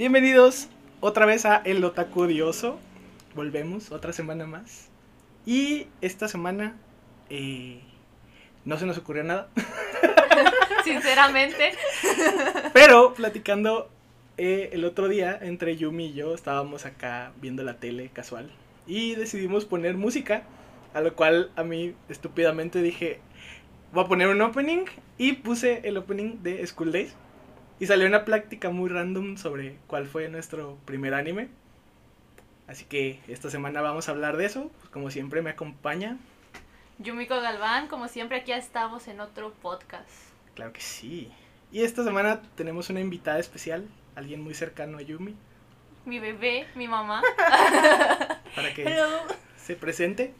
Bienvenidos otra vez a El Otaku Odioso. Volvemos otra semana más. Y esta semana eh, no se nos ocurrió nada. Sinceramente. Pero platicando eh, el otro día entre Yumi y yo estábamos acá viendo la tele casual. Y decidimos poner música. A lo cual a mí estúpidamente dije, voy a poner un opening. Y puse el opening de School Days. Y salió una plática muy random sobre cuál fue nuestro primer anime. Así que esta semana vamos a hablar de eso. Pues como siempre me acompaña. Yumiko Galván, como siempre aquí estamos en otro podcast. Claro que sí. Y esta semana tenemos una invitada especial, alguien muy cercano a Yumi, Mi bebé, mi mamá. para que Hello. se presente.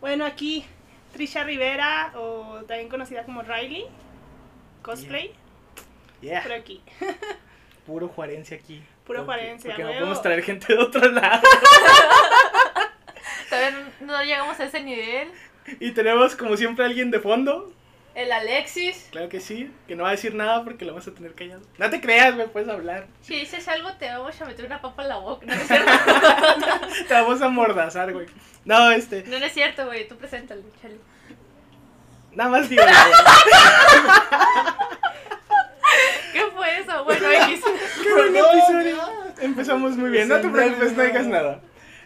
Bueno, aquí Trisha Rivera, o también conocida como Riley, cosplay, Yeah, por aquí. puro juarense aquí. Puro Porque- juarense, Porque no podemos traer gente de otro lado. Todavía no llegamos a ese nivel. Y tenemos como siempre alguien de fondo. El Alexis. Claro que sí, que no va a decir nada porque lo vamos a tener callado. No te creas, me puedes hablar. Si dices algo, te vamos a meter una papa en la boca. No, no es cierto. Te vamos a mordazar, güey. No, este, No, no es cierto, güey. Tú preséntalo, chale. nada más digo. Güey. ¿Qué fue eso? Bueno, X. Qué buen episodio. Empezamos muy bien, no te preocupes, no digas nada.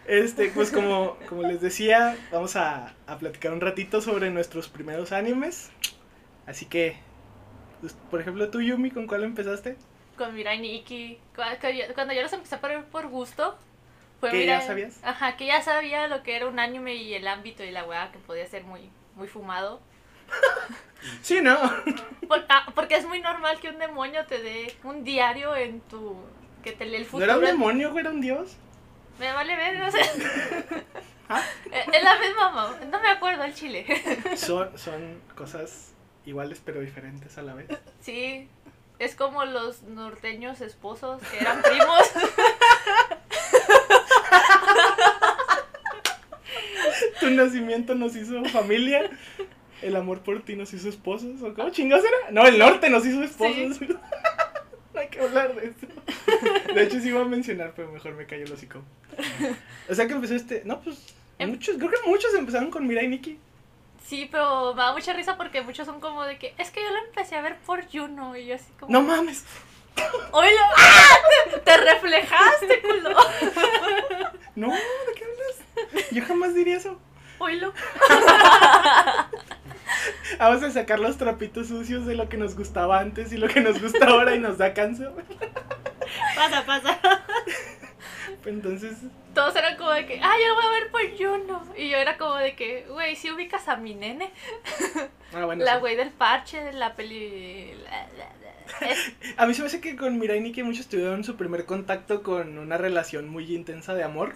Este, pues como, como les decía, vamos a, a platicar un ratito sobre nuestros primeros animes. Así que, pues, por ejemplo, tú, Yumi, ¿con cuál empezaste? Con Mirai Nikki. Cuando yo los empecé a poner por gusto. Fue ¿Que ya sabías? Ajá, que ya sabía lo que era un anime y el ámbito y la weá que podía ser muy, muy fumado. Sí, ¿no? Por- ah, porque es muy normal que un demonio te dé un diario en tu. que te lee el ¿No futuro. era un demonio, güey? ¿Era un dios? Me vale ver, no sé. Ah. Eh, Es la misma, ma- no me acuerdo el chile. Son, son cosas iguales pero diferentes a la vez. Sí, es como los norteños esposos que eran primos. Tu nacimiento nos hizo familia. El amor por ti nos hizo esposos. ¿O cómo chingados era? No, el norte nos hizo esposos. no hay que hablar de eso. De hecho, sí iba a mencionar, pero mejor me cayó el hocico. O sea que empezó este. No, pues. Em- Muchos, creo que muchos empezaron con Mirai Nikki. Sí, pero me da mucha risa porque muchos son como de que es que yo lo empecé a ver por Juno y yo así como. No mames. ¡Oílo! ¡Ah! Te, te reflejaste, culo. No, ¿de qué hablas? Yo jamás diría eso. ¡Oílo! Vamos a sacar los trapitos sucios de lo que nos gustaba antes y lo que nos gusta ahora y nos da cáncer. Pasa, pasa. Entonces, Todos eran como de que, ah, yo lo voy a ver por Juno. Y yo era como de que, güey, si ubicas a mi nene. ah, bueno. la sí. güey del parche de la peli. la- la- la- es- A mí se me hace que con Mirai Nikki muchos tuvieron su primer contacto con una relación muy intensa de amor.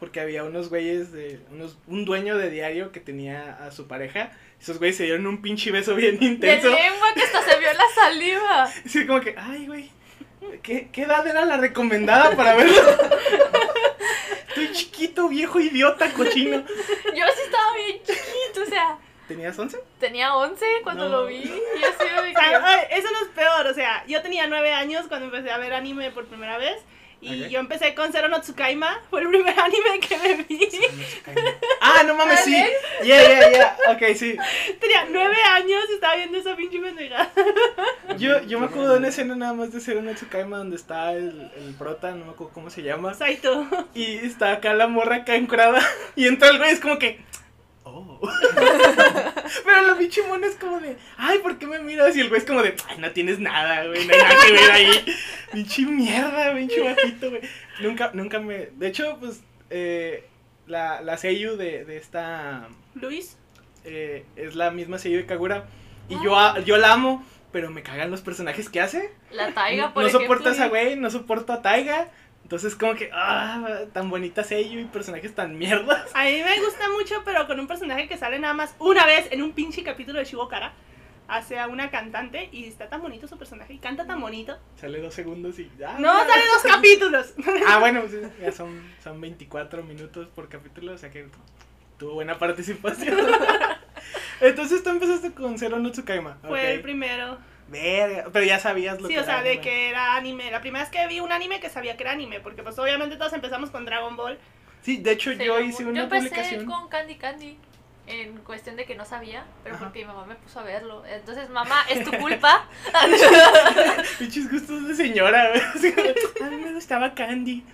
Porque había unos güeyes de. Unos, un dueño de diario que tenía a su pareja. Esos güeyes se dieron un pinche beso bien de intenso. lengua que hasta se vio la saliva. Así como que, ay, güey. ¿qué, ¿Qué edad era la recomendada para verlo? Estoy chiquito, viejo, idiota, cochino. Yo sí estaba bien chiquito, o sea, ¿Tenías 11? tenía 11 cuando No. lo vi. Y así de O sea, que. eso no es peor, o sea, yo tenía nueve años cuando empecé a ver anime por primera vez. Y yo empecé con Zero no Tsukaima, fue el primer anime que me vi. Ah, no mames, sí. Yeah, yeah, yeah. Ok, sí. Tenía nueve años y estaba viendo esa pinche pendejada. Yo, yo me acuerdo de una escena nada más de Zero no Tsukaima donde está el, el prota, no me acuerdo cómo se llama. Saito. Y está acá la morra acá encurada. Y entra el güey, es como que. Pero la pinche mona es como de. Ay, ¿por qué me miras? Y el güey es como de. Ay, no tienes nada, güey. No hay nada que ver ahí. Pinche mierda, pinche bajito, güey. Nunca, nunca me. De hecho, pues. Eh, la, la Seiyu de, de esta. Luis. eh, es la misma Seiyu de Kagura. Y yo, a- yo la amo. Pero me cagan los personajes que hace. La taiga, No, por no ejemplo. soporto a esa güey, no soporto a Taiga. Entonces como que, ah, tan bonita Seiyu y personajes tan mierdas. A mí me gusta mucho, pero con un personaje que sale nada más una vez en un pinche capítulo de Shibokara. Hace a una cantante y está tan bonito su personaje y canta tan bonito. Sale dos segundos y... ah, No, sale dos capítulos. Ah, bueno, ya son, son 24 minutos por capítulo, o sea que tuvo buena participación. Entonces tú empezaste con Zero no Tsukaima. Fue el primero. Verga, pero ya sabías lo Sí, que o sea, era de que era anime. La primera vez que vi un anime que sabía que era anime, porque pues obviamente todos empezamos con Dragon Ball. Sí, de hecho Sí, yo yo- hice yo una empecé publicación. con Candy Candy en cuestión de que no sabía, pero Ajá. porque mi mamá me puso a verlo. Entonces, mamá, es tu culpa. Pinches gustos de señora, A mí me gustaba Candy.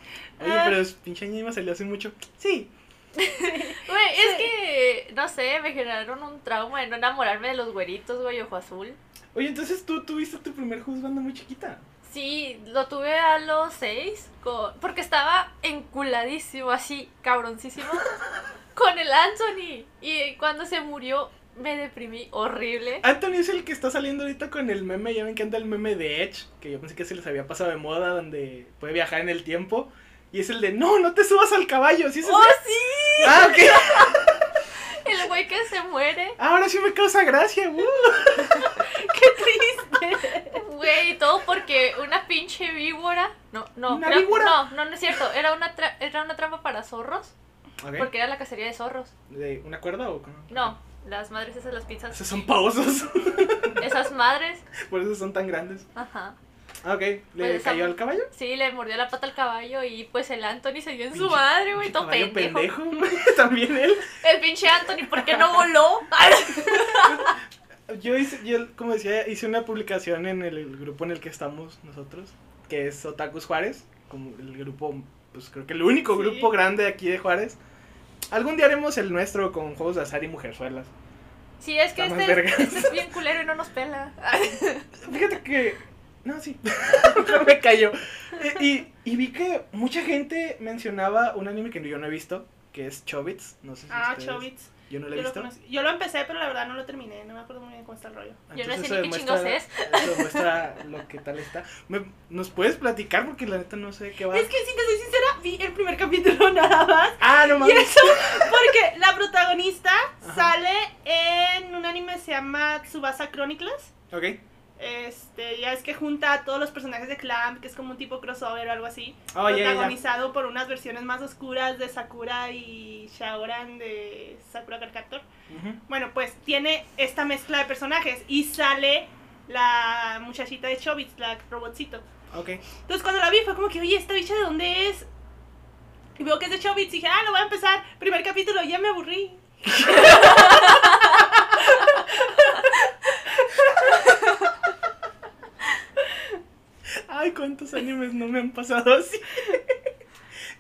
Oye, Ah. pero es pinche anime salió hace mucho. Sí. Güey, es que, no sé, me generaron un trauma de no enamorarme de los güeritos, güey, ojo azul. Oye, entonces tú tuviste tu primer juzgando muy chiquita. Sí, lo tuve a los seis, con... porque estaba enculadísimo, así, cabroncísimo, con el Anthony. Y cuando se murió, me deprimí horrible. Anthony es el que está saliendo ahorita con el meme, ya me encanta el meme de Edge, que yo pensé que se les había pasado de moda, donde puede viajar en el tiempo. Y es el de, no, no te subas al caballo. ¿Sí es ese? ¡Oh, sí! Ah, ok. El güey que se muere. Ahora sí me causa gracia. uh. Güey, todo porque una pinche víbora. No, no, ¿Una creo- víbora? no, no, no es cierto. Era una, tra- era una trampa para zorros. Ok. Porque era la cacería de zorros. ¿De una cuerda o? No, las madres esas, las pizzas. Esos son pausos. Esas madres. Por eso son tan grandes. Ajá. Ah, ok. ¿Le Pues, cayó al caballo? Sí, le mordió la pata al caballo y pues el Anthony se dio en su madre, güey, todo caballo pendejo. También él. El pinche Anthony, ¿por qué no voló? Yo hice, yo, como decía, hice una publicación en el, el grupo en el que estamos nosotros, que es Otakus Juárez, como el grupo, pues creo que el único Sí. grupo grande aquí de Juárez. Algún día haremos el nuestro con juegos de azar y mujerzuelas. Sí, es que este, este es bien culero y no nos pela. Fíjate que. No, sí. Me cayó. Y, y vi que mucha gente mencionaba un anime que yo no he visto, que es Chobits. No sé si Ah, ustedes- Chobits. Yo no lo he Yo visto. Yo lo empecé, pero la verdad no lo terminé. No me acuerdo muy bien cómo está el rollo. Yo no sé ni qué chingos es. Eso demuestra lo que tal está. ¿Me- ¿Nos puedes platicar? Porque la neta no sé qué va. Es que si te soy sincera, vi el primer capítulo nada más. Ah, no Y mames. eso porque la protagonista Ajá. sale en un anime que se llama Tsubasa Chronicles. Ok. Este, ya es que junta a todos los personajes de Clamp, que es como un tipo crossover o algo así. Oh, protagonizado por unas versiones más oscuras de Sakura y Shaoran de Sakura Card Captor. Ujú. Bueno, pues tiene esta mezcla de personajes y sale la muchachita de Chobits, la robotcito. Ok. Entonces cuando la vi fue como que, oye, ¿esta bicha de dónde es? Y veo que es de Chobits y dije, ah, lo voy a empezar. Primer capítulo, ya me aburrí. Ay, cuántos animes no me han pasado así.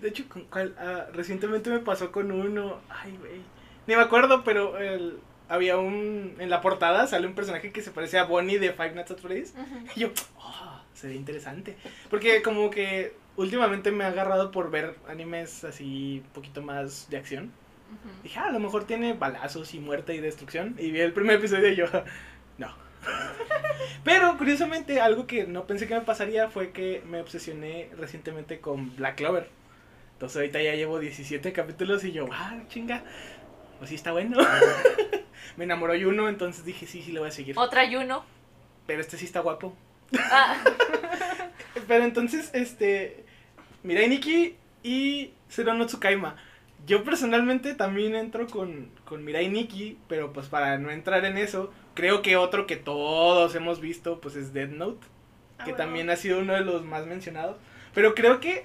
De hecho, con cuál- ah, recientemente me pasó con uno. Ay, güey. Ni me acuerdo, pero el- había un. En la portada sale un personaje que se parece a Bonnie de Five Nights at Freddy's. Y yo, oh, se ve interesante. Porque como que últimamente me ha agarrado por ver animes así un poquito más de acción. Dije, ah, a lo mejor tiene balazos y muerte y destrucción. Y vi el primer episodio y yo, no. Pero curiosamente, algo que no pensé que me pasaría fue que me obsesioné recientemente con Black Clover. Entonces ahorita ya llevo 17 capítulos y yo, ah, chinga. Pues sí está bueno. me enamoró Yuno, entonces dije, sí, sí, le voy a seguir. Otra Yuno. Pero este sí está guapo. Ah, Pero entonces, este. Mirai Nikki y Zero no Tsukaima. Yo personalmente también entro con, con Mirai Nikki, pero pues para no entrar en eso, creo que otro que todos hemos visto, pues es Dead Note, Ah, que bueno. también ha sido uno de los más mencionados. Pero creo que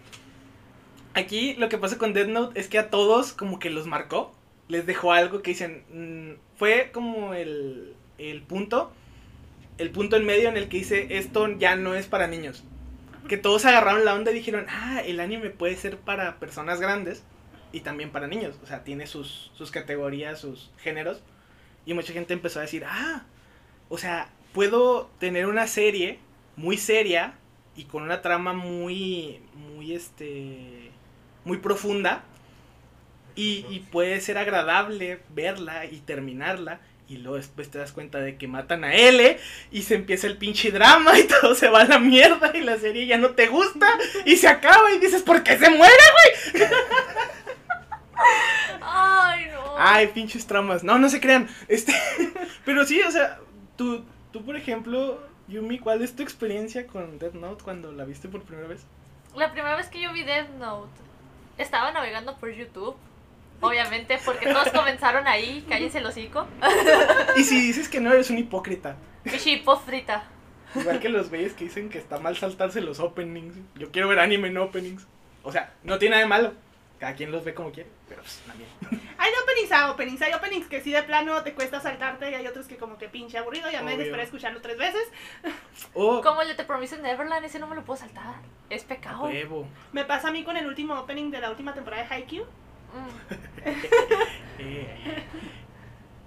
aquí lo que pasa con Dead Note es que a todos como que los marcó, les dejó algo que dicen, mm, fue como el, el punto, el punto en medio en el que dice, esto ya no es para niños. Que todos agarraron la onda y dijeron, ah, el anime puede ser para personas grandes y también para niños. O sea, tiene sus, sus categorías, sus géneros. Y mucha gente empezó a decir, ah, o sea, puedo tener una serie muy seria y con una trama muy, muy, este, muy profunda. Y, puede ser agradable verla y terminarla. Y luego después te das cuenta de que matan a L y se empieza el pinche drama y todo se va a la mierda y la serie ya no te gusta y se acaba y dices, ¿por qué se muere? no. Ay, pinches tramas. No, no se crean. Este, pero sí, o sea, tú, tú por ejemplo, Yumi, ¿cuál es tu experiencia con Death Note cuando la viste por primera vez? La primera vez que yo vi Death Note, estaba navegando por YouTube. Obviamente, porque todos comenzaron ahí, cállense el hocico. Y si dices que no eres un hipócrita. Pichi hipócrita. Igual que los güeyes que dicen que está mal saltarse los openings. Yo quiero ver anime en openings. O sea, no tiene nada de malo. Cada quien los ve como quiere, pero pues también. Hay openings a openings. Hay openings que sí de plano te cuesta saltarte y hay otros que como que pinche aburrido y a veces Obvio. esperar escucharlo tres veces. O Como el de The Promised Neverland, ese no me lo puedo saltar. Es pecado. huevo. Me pasa a mí con el último opening de la última temporada de Haikyuu. Mm. Eh,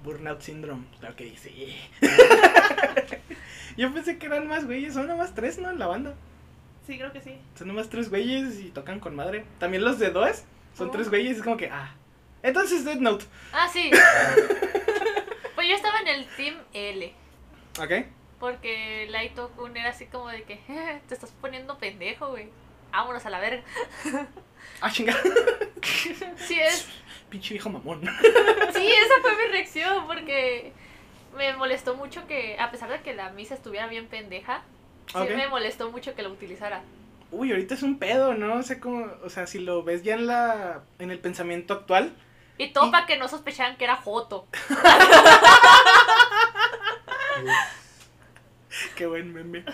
Burnout Syndrome, claro que sí. Yo pensé que eran más güeyes, son nomás tres, ¿no? En la banda. Sí, creo que sí. Son nomás tres güeyes y tocan con madre. También los de dos son tres güeyes, es como que, ah. Entonces Dead Note, Ah, sí. pues yo estaba en el Team L. ¿ok? Porque Laito Kun era así como de que te estás poniendo pendejo, güey. Vámonos a la verga. Ah, chingada. Sí, es. Pinche viejo mamón. Sí, esa fue mi reacción. Porque me molestó mucho que, a pesar de que la misa estuviera bien pendeja, sí me molestó mucho que la utilizara. Uy, ahorita es un pedo, ¿no? O sea, como, o sea, si lo ves ya en la en el pensamiento actual, Y todo Y- para que no sospecharan que era Joto. qué buen meme.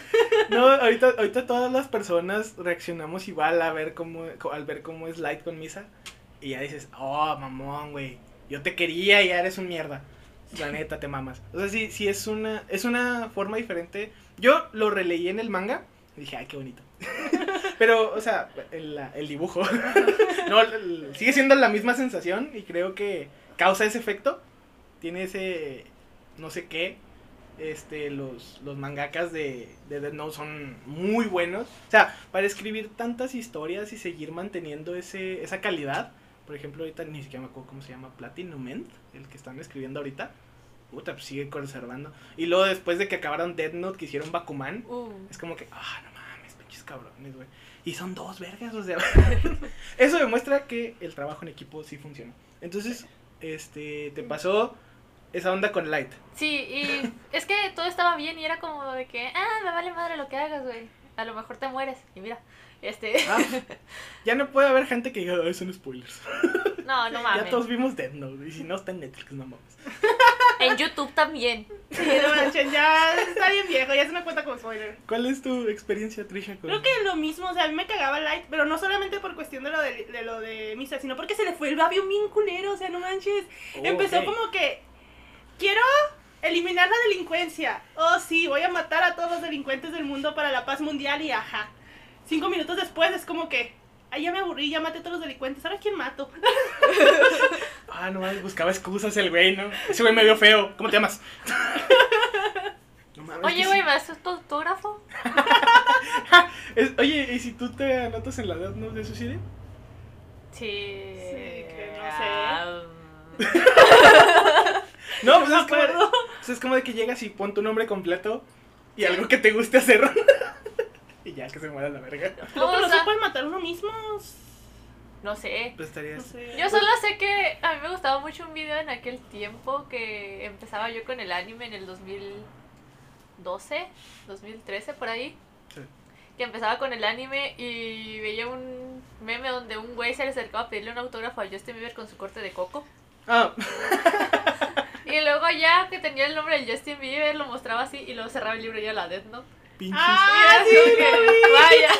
No, ahorita ahorita todas las personas reaccionamos igual a ver cómo al ver cómo es Light con Misa y ya dices, "Oh, mamón, güey. Yo te quería y ya eres un mierda." La neta te mamas. O sea, sí sí es una es una forma diferente. Yo lo releí en el manga y dije, "Ay, qué bonito." Pero, o sea, el, el dibujo. no, el- sigue siendo la misma sensación y creo que causa ese efecto. Tiene ese, no sé qué. Este, los, los mangakas de, de Death Note son muy buenos. O sea, para escribir tantas historias y seguir manteniendo ese, esa calidad. Por ejemplo, ahorita ni siquiera me acuerdo cómo se llama, Platinum End, el que están escribiendo ahorita. Puta, pues sigue conservando. Y luego después de que acabaron Death Note, que hicieron Bakuman, Uh. es como que, ah, no mames, pinches cabrones, güey. Y son dos vergas, o sea. eso demuestra que el trabajo en equipo sí funciona. Entonces, este, te pasó esa onda con Light. Sí, y es que todo estaba bien y era como de que, ah, me vale madre lo que hagas, güey. A lo mejor te mueres. Y mira, este. Ah, ya no puede haber gente que diga, "Ay, son spoilers. No, no Ya mames. todos vimos Death Note. Y si no está en Netflix, no mames. En YouTube también. Sí, no manches, ya está bien viejo, ya se me cuenta como spoiler. ¿Cuál es tu experiencia, Trisha? Con... Creo que lo mismo, o sea, a mí me cagaba Light, pero no solamente por cuestión de lo de, de lo de Misa, sino porque se le fue el labio bien culero, o sea, no manches. Oh, Empezó como que quiero eliminar la delincuencia. Oh, sí, voy a matar a todos los delincuentes del mundo para la paz mundial y ajá. Cinco minutos después es como que, ay, ya me aburrí, ya maté a todos los delincuentes, ¿ahora quién mato? Ah, no buscaba excusas el güey, ¿no? Ese güey me vio feo. ¿Cómo te llamas? No mames, Oye, güey, sí. ¿me das tu autógrafo? Es- oye, ¿y si tú te anotas en la Death Note de Suicide? Sí. que no sé. Ah, No, pues No me es como, acuerdo. pues es como de que llegas y pon tu nombre completo y algo que te guste hacer. y ya, que se muera la verga. No, No, pero o no sea- se puede matar uno mismo. No sé. Pues estaría No así. sé. Yo solo sé que a mí me gustaba mucho un video en aquel tiempo que empezaba yo con el anime en el 2012, 2013 por ahí. Sí. Que empezaba con el anime y veía un meme donde un güey se le acercaba a pedirle un autógrafo a Justin Bieber con su corte de coco. Ah, Y luego ya que tenía el nombre de Justin Bieber lo mostraba así y luego cerraba el libro y ya la Death Note. Pinches Ah, sí, así que, lo vi. vaya,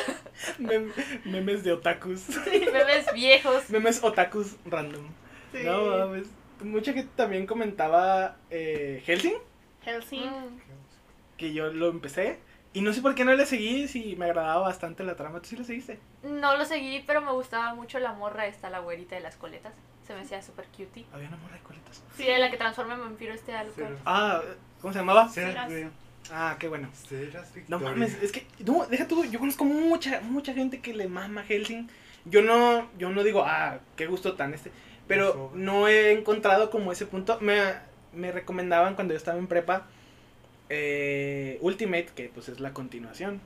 mem- memes de otakus. memes viejos. memes otakus random. Sí. No mames. Mucha gente también comentaba eh, Helsing, Helsing. Mm. que yo lo empecé. Y no sé por qué no le seguí si me agradaba bastante la trama. ¿Tú sí lo seguiste? No lo seguí, pero me gustaba mucho la morra esta, la güerita de las coletas. Se me hacía súper cutie. Había una morra de coletas. Sí, de la que transforma en vampiro este. Sí. Ah, ¿cómo se llamaba? Serás. Serás, Ah, qué bueno. Serás No mames, es que, no, deja tú, yo conozco mucha, mucha gente que le mama Helsing. Yo no, yo no digo, ah, qué gusto tan este. Pero no he encontrado como ese punto. Me, me recomendaban cuando yo estaba en prepa eh, Ultimate, que pues es la continuación.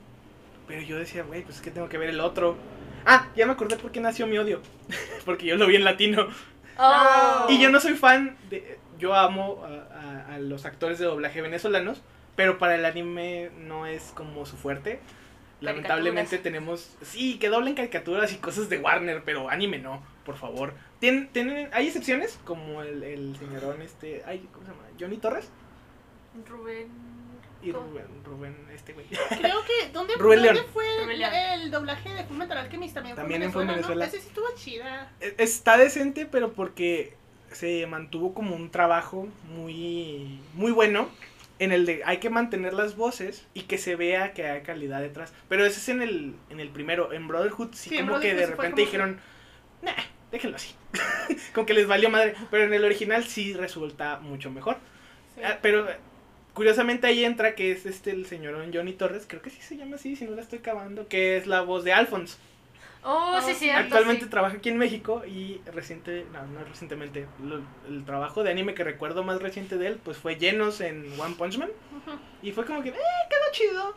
Pero yo decía, güey, pues es que tengo que ver el otro. Ah, ya me acordé por qué nació mi odio. Porque yo lo vi en latino. Oh. Y yo no soy fan de. Yo amo a, a- a los actores de doblaje venezolanos, pero para el anime no es como su fuerte. Lamentablemente tenemos. Sí, que doblen caricaturas y cosas de Warner, pero anime no, por favor. Tien- tienen, hay excepciones, como el, el señorón este. Ay, ¿Cómo se llama? Johnny Torres. Rubén. y. Rubén, Rubén, este güey. Creo que. ¿Dónde, Rubén ¿dónde fue el, doblaje de Fullmetal Alchemist? También, También fue fue en en Venezuela, Venezuela. ¿no? Ese sí estuvo chida. E- Está decente, pero porque se mantuvo como un trabajo muy, muy bueno en el de hay que mantener las voces y que se vea que hay calidad detrás. Pero ese es en el, en el primero. En Brotherhood sí, como que de repente que- dijeron, nah, déjenlo así. como que les valió madre. Pero en el original sí resulta mucho mejor. Sí. Ah, pero curiosamente ahí entra que es este el señor Johnny Torres, creo que sí se llama así, si no la estoy cavando, que es la voz de Alphonse. Oh, Oh, sí, sí. sí. Actualmente trabaja aquí en México y reciente, no, no recientemente, lo- el trabajo de anime que recuerdo más reciente de él, pues fue Llenos en One Punch Man. Y fue como que, eh, quedó chido.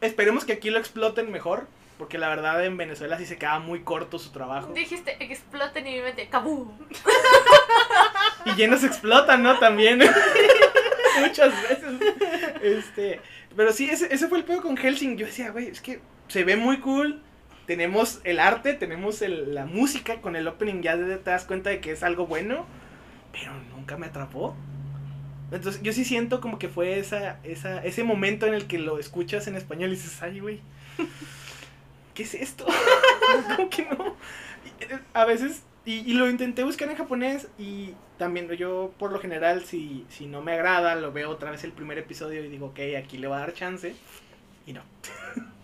Esperemos que aquí lo exploten mejor, porque la verdad en Venezuela sí se queda muy corto su trabajo. Dijiste, exploten y mi mente, ¡cabú! Y Llenos explotan, ¿no? También. Muchas veces. Este, pero sí, ese, ese fue el pedo con Helsing. Yo decía, güey, es que se ve muy cool. Tenemos el arte, tenemos el- la música con el opening, ya te das cuenta de que es algo bueno, pero nunca me atrapó. Entonces yo sí siento como que fue esa, esa, ese momento en el que lo escuchas en español y dices, ay, güey, ¿qué es esto? ¿Cómo que no? Eh, A veces, y, y lo intenté buscar en japonés y también yo por lo general si, si no me agrada, lo veo otra vez el primer episodio y digo, ok, aquí le voy a dar chance. Y no.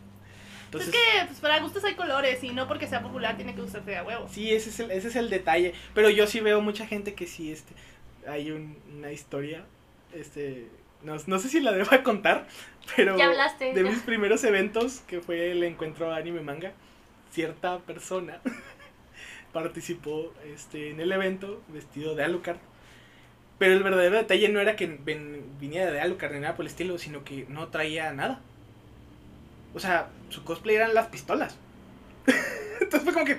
Entonces, es que pues, para gustos hay colores y no porque sea popular tiene que gustarte de a huevo. Sí, ese es el, ese es el detalle. Pero yo sí veo mucha gente que sí, este, hay un- una historia, este, no, no sé si la deba contar, pero Ya hablaste, de ya. mis primeros eventos, que fue el encuentro anime manga, cierta persona participó este, en el evento vestido de Alucard. Pero el verdadero detalle no era que ven- viniera de Alucard ni nada por el estilo, sino que no traía nada. O sea, su cosplay eran las pistolas. Entonces fue como que.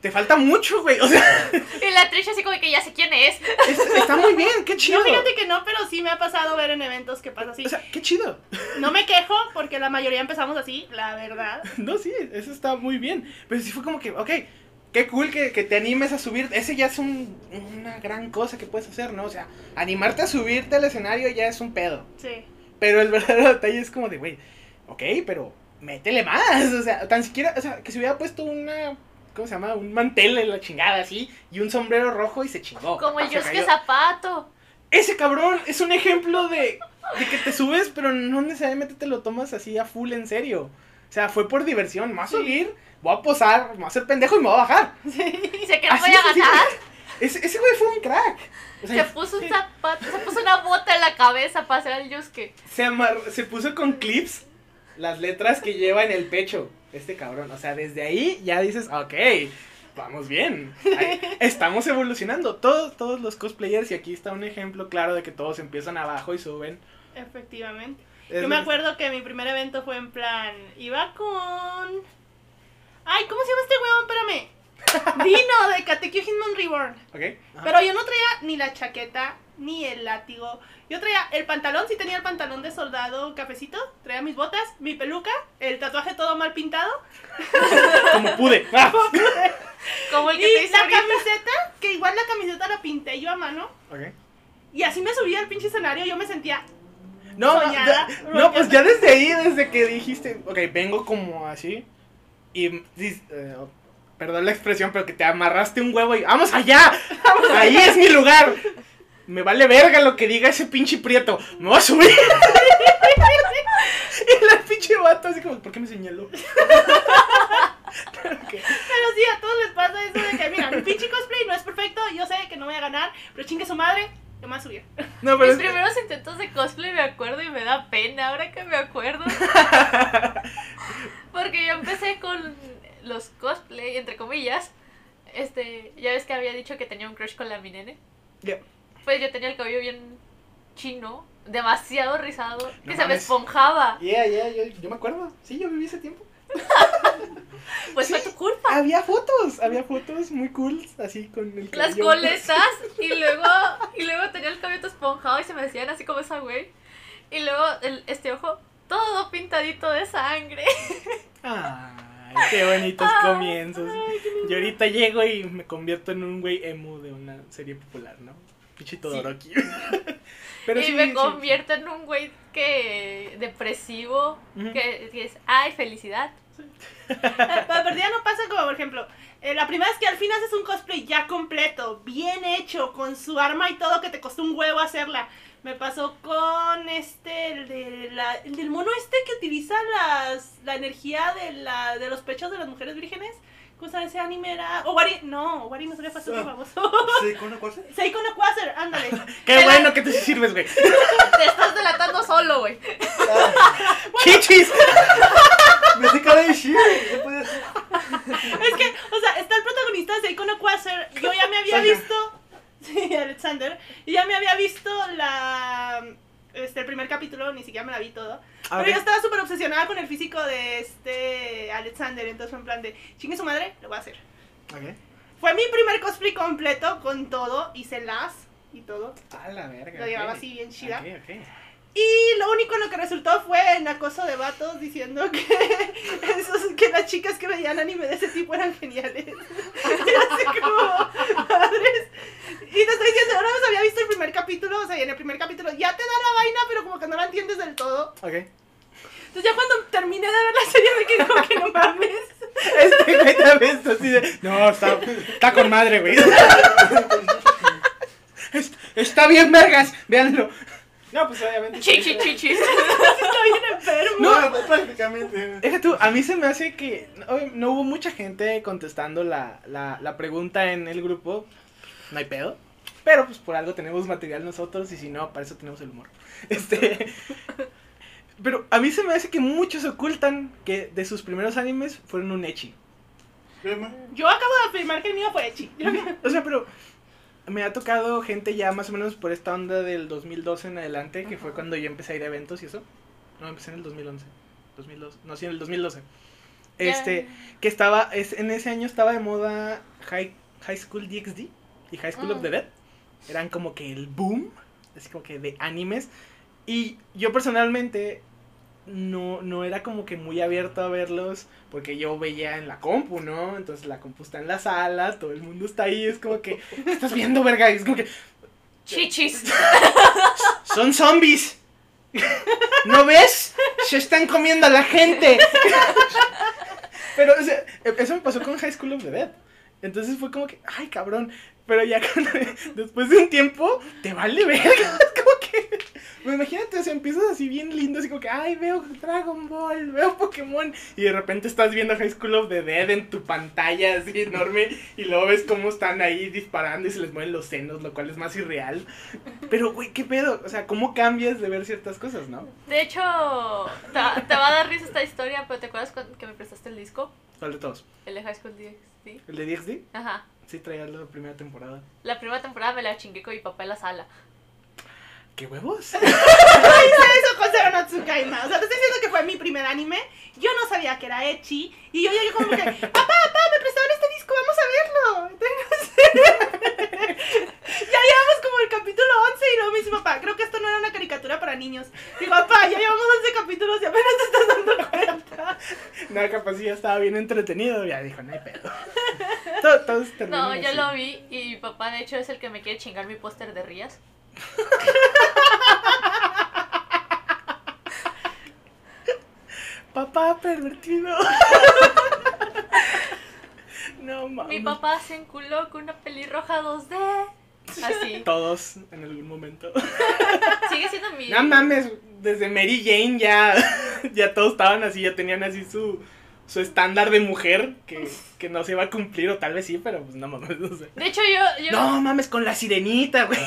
Te falta mucho, güey. O sea, Y la Trisha así como que ya sé quién es. es- está muy bien, qué chido. No, fíjate que no, pero sí me ha pasado ver en eventos que pasa así. O sea, qué chido. No me quejo porque la mayoría empezamos así, la verdad. No, sí, eso está muy bien. Pero sí fue como que, ok, qué cool que, que te animes a subir. Ese ya es un- una gran cosa que puedes hacer, ¿no? O sea, animarte a subirte al escenario ya es un pedo. Sí. Pero el verdadero detalle es como de, güey, ok, pero métele más. O sea, tan siquiera, o sea, que se hubiera puesto una, ¿cómo se llama? Un mantel en la chingada así y un sombrero rojo y se chingó. Como el Se Yosuke cayó. Zapato. Ese cabrón es un ejemplo de, de que te subes, pero no necesariamente te lo tomas así a full en serio. O sea, fue por diversión. Me voy a subir, voy a posar, me voy a hacer pendejo y me voy a bajar. Dice que no Así voy a ganar. Ese, ese güey fue un crack. O Se puso un zapato, se puso una bota en la cabeza para hacer al Yosuke. se, amar- se puso con clips las letras que lleva en el pecho. Este cabrón. O sea, desde ahí ya dices, ok, vamos bien. Ahí- estamos evolucionando. Todos, todos los cosplayers, y aquí está un ejemplo claro de que todos empiezan abajo y suben. Efectivamente. Es- Yo me acuerdo que mi primer evento fue en plan. Iba con. Ay, ¿cómo se llama este huevón? Espérame. Dino de Katekyo Hitman Reborn. Ok. ajá. Pero yo no traía ni la chaqueta, ni el látigo. Yo traía el pantalón, sí tenía el pantalón de soldado cafecito. Traía mis botas, mi peluca, el tatuaje todo mal pintado. Como pude. Ah. Como el Y que te hice la ahorita. camiseta, que igual la camiseta la pinté yo a mano. Ok. Y así me subí al pinche escenario. Yo me sentía. No, Soñada, ya- no, pues ya desde ahí, desde que dijiste, ok, vengo como así. Y, eh, perdón la expresión, pero que te amarraste un huevo y ¡vamos allá! ¡Ahí es mi lugar! Me vale verga lo que diga ese pinche prieto. ¡Me voy a subir! y la pinche vato así como, ¿por qué me señaló? Que- Pero sí, a todos les pasa eso de que, mira, mi pinche cosplay no es perfecto. Yo sé que no voy a ganar, pero chingue su madre, yo me voy a subir. no, pero Mis es primeros intentos de cosplay me acuerdo y me da pena ahora que me acuerdo. Porque yo empecé con los cosplay, entre comillas. Este, ya ves que había dicho que tenía un crush con la mi nene. Pues yo tenía el cabello bien chino, demasiado rizado, que se me esponjaba. Yeah, yeah, yo, yo me acuerdo. Sí, yo viví ese tiempo. Pues fue tu culpa. Había fotos, había fotos muy cool, así con el Las cabello. coletas y luego y luego tenía el cabello esponjado y se me decían así como esa güey. Y luego el, este ojo todo pintadito de sangre. Ay, qué bonitos comienzos. Yo ahorita llego y me convierto en un güey emo de una serie popular, ¿no? Pinche Todoroki. Pero y sí, me sí. convierto en un güey que depresivo, que, que es, ay, felicidad. Pero perdida no pasa como, por ejemplo, eh, la primera vez que al fin haces un cosplay ya completo, bien hecho, con su arma y todo, que te costó un huevo hacerla. Me pasó con este, el, de la- el del mono este que utiliza las, la energía de, la, de los pechos de las mujeres vírgenes. ¿Cómo se llama ese anime? Era... Owari, no, Owari no sería fácil Ah. famoso. ¿con una cosa? Seiko no Quasar, ándale. Qué bueno que tú sí sirves, güey. Te estás delatando solo, güey. Ah, ¡Chichis! me hace cara de shit. ¿qué puede hacer? Es que, o sea, está el protagonista de Seiko no Quasar. Yo ya me había visto. Sí, Alexander. Y ya me había visto la. Este, el primer capítulo, ni siquiera me la vi todo. Ah, Pero yo estaba súper obsesionada con el físico de este Alexander. Entonces fue en plan de, chingue su madre, lo voy a hacer. Ok. Fue mi primer cosplay completo con todo. Hice las y todo. A la verga. Lo llevaba así bien chida. Y lo único en lo que resultó fue en acoso de vatos diciendo que, esos, que las chicas que veían anime de ese tipo eran geniales. Así como, madres. Y te estoy diciendo, ahora vez había visto el primer capítulo, o sea, y en el primer capítulo ya te da la vaina, pero como que no la entiendes del todo. Ok. Entonces ya cuando terminé de ver la serie me quedé como que no mames. Este güey también está así de. No, está, está con madre, güey. Es- Está bien, vergas. Véanlo. No, pues obviamente. Chichi, chichis. Está bien enfermo. No, prácticamente. Deja tú, a mí se me hace que no, no hubo mucha gente contestando la, la, la pregunta en el grupo. No hay pedo. Pero pues por algo tenemos material nosotros y si no, para eso tenemos el humor. Este. Pero a mí se me hace que muchos ocultan que de sus primeros animes fueron un echi. Yo acabo de afirmar que el mío fue Echi. O sea, pero me ha tocado gente ya más o menos por esta onda del 2012 en adelante, que fue cuando yo empecé a ir a eventos y eso. No, empecé en el 2011. 2012. No, sí, en el 2012. Este, que estaba, es, en ese año estaba de moda High, High School DxD y High School of Mm. the Dead. Eran como que el boom, así como que de animes. Y yo personalmente no, no era como que muy abierto a verlos porque yo veía en la compu, ¿no? Entonces la compu está en la sala, todo el mundo está ahí, es como que, ¿qué estás viendo, verga? Y es como que, Chichis. son zombies. ¿No ves? Se están comiendo a la gente. Pero, o sea, eso me pasó con High School of the Dead. Entonces fue como que, ay, cabrón. Pero ya cuando- después de un tiempo, te vale verga. Es como que, pues imagínate, o sea, empiezas así bien lindo, así como que, ay, veo Dragon Ball, veo Pokémon. Y de repente estás viendo High School of the Dead en tu pantalla así enorme. Y luego ves cómo están ahí disparando y se les mueven los senos, lo cual es más irreal. Pero, güey, ¿qué pedo? O sea, ¿cómo cambias de ver ciertas cosas, no? De hecho, te, va- te va a dar risa esta historia, pero ¿te acuerdas cuando que me prestaste el disco? ¿Cuál de todos? El de High School DxD. ¿El de DxD? Ajá. Sí, traía la primera temporada. La primera temporada me la chingué con mi papá en la sala. ¿Qué huevos? hice eso con Seronotsukaima. O sea, te estoy diciendo que fue mi primer anime. Yo no sabía que era Echi. Y yo llegué como que, papá, papá, me prestaron este disco, vamos a verlo. Entonces, ya llevamos como el capítulo 11 y luego me dice papá, creo que esto no era una caricatura para niños. Digo, papá, ya llevamos 11 capítulos y apenas te estás dando cuenta. No, capaz ya estaba bien entretenido. Ya dijo, no hay pedo. Todo- Todos terminan No, yo así. lo vi y mi papá de hecho es el que me quiere chingar mi póster de Rías. Papá pervertido. no mames. Mi papá se enculó con una pelirroja 2D. Así. Todos en algún momento. Sigue siendo mi. No mames, desde Mary Jane ya, ya todos estaban así, ya tenían así su, su estándar de mujer que, que no se iba a cumplir, o tal vez sí, pero pues no mames, no sé. De hecho, yo. yo No mames, con la sirenita, güey.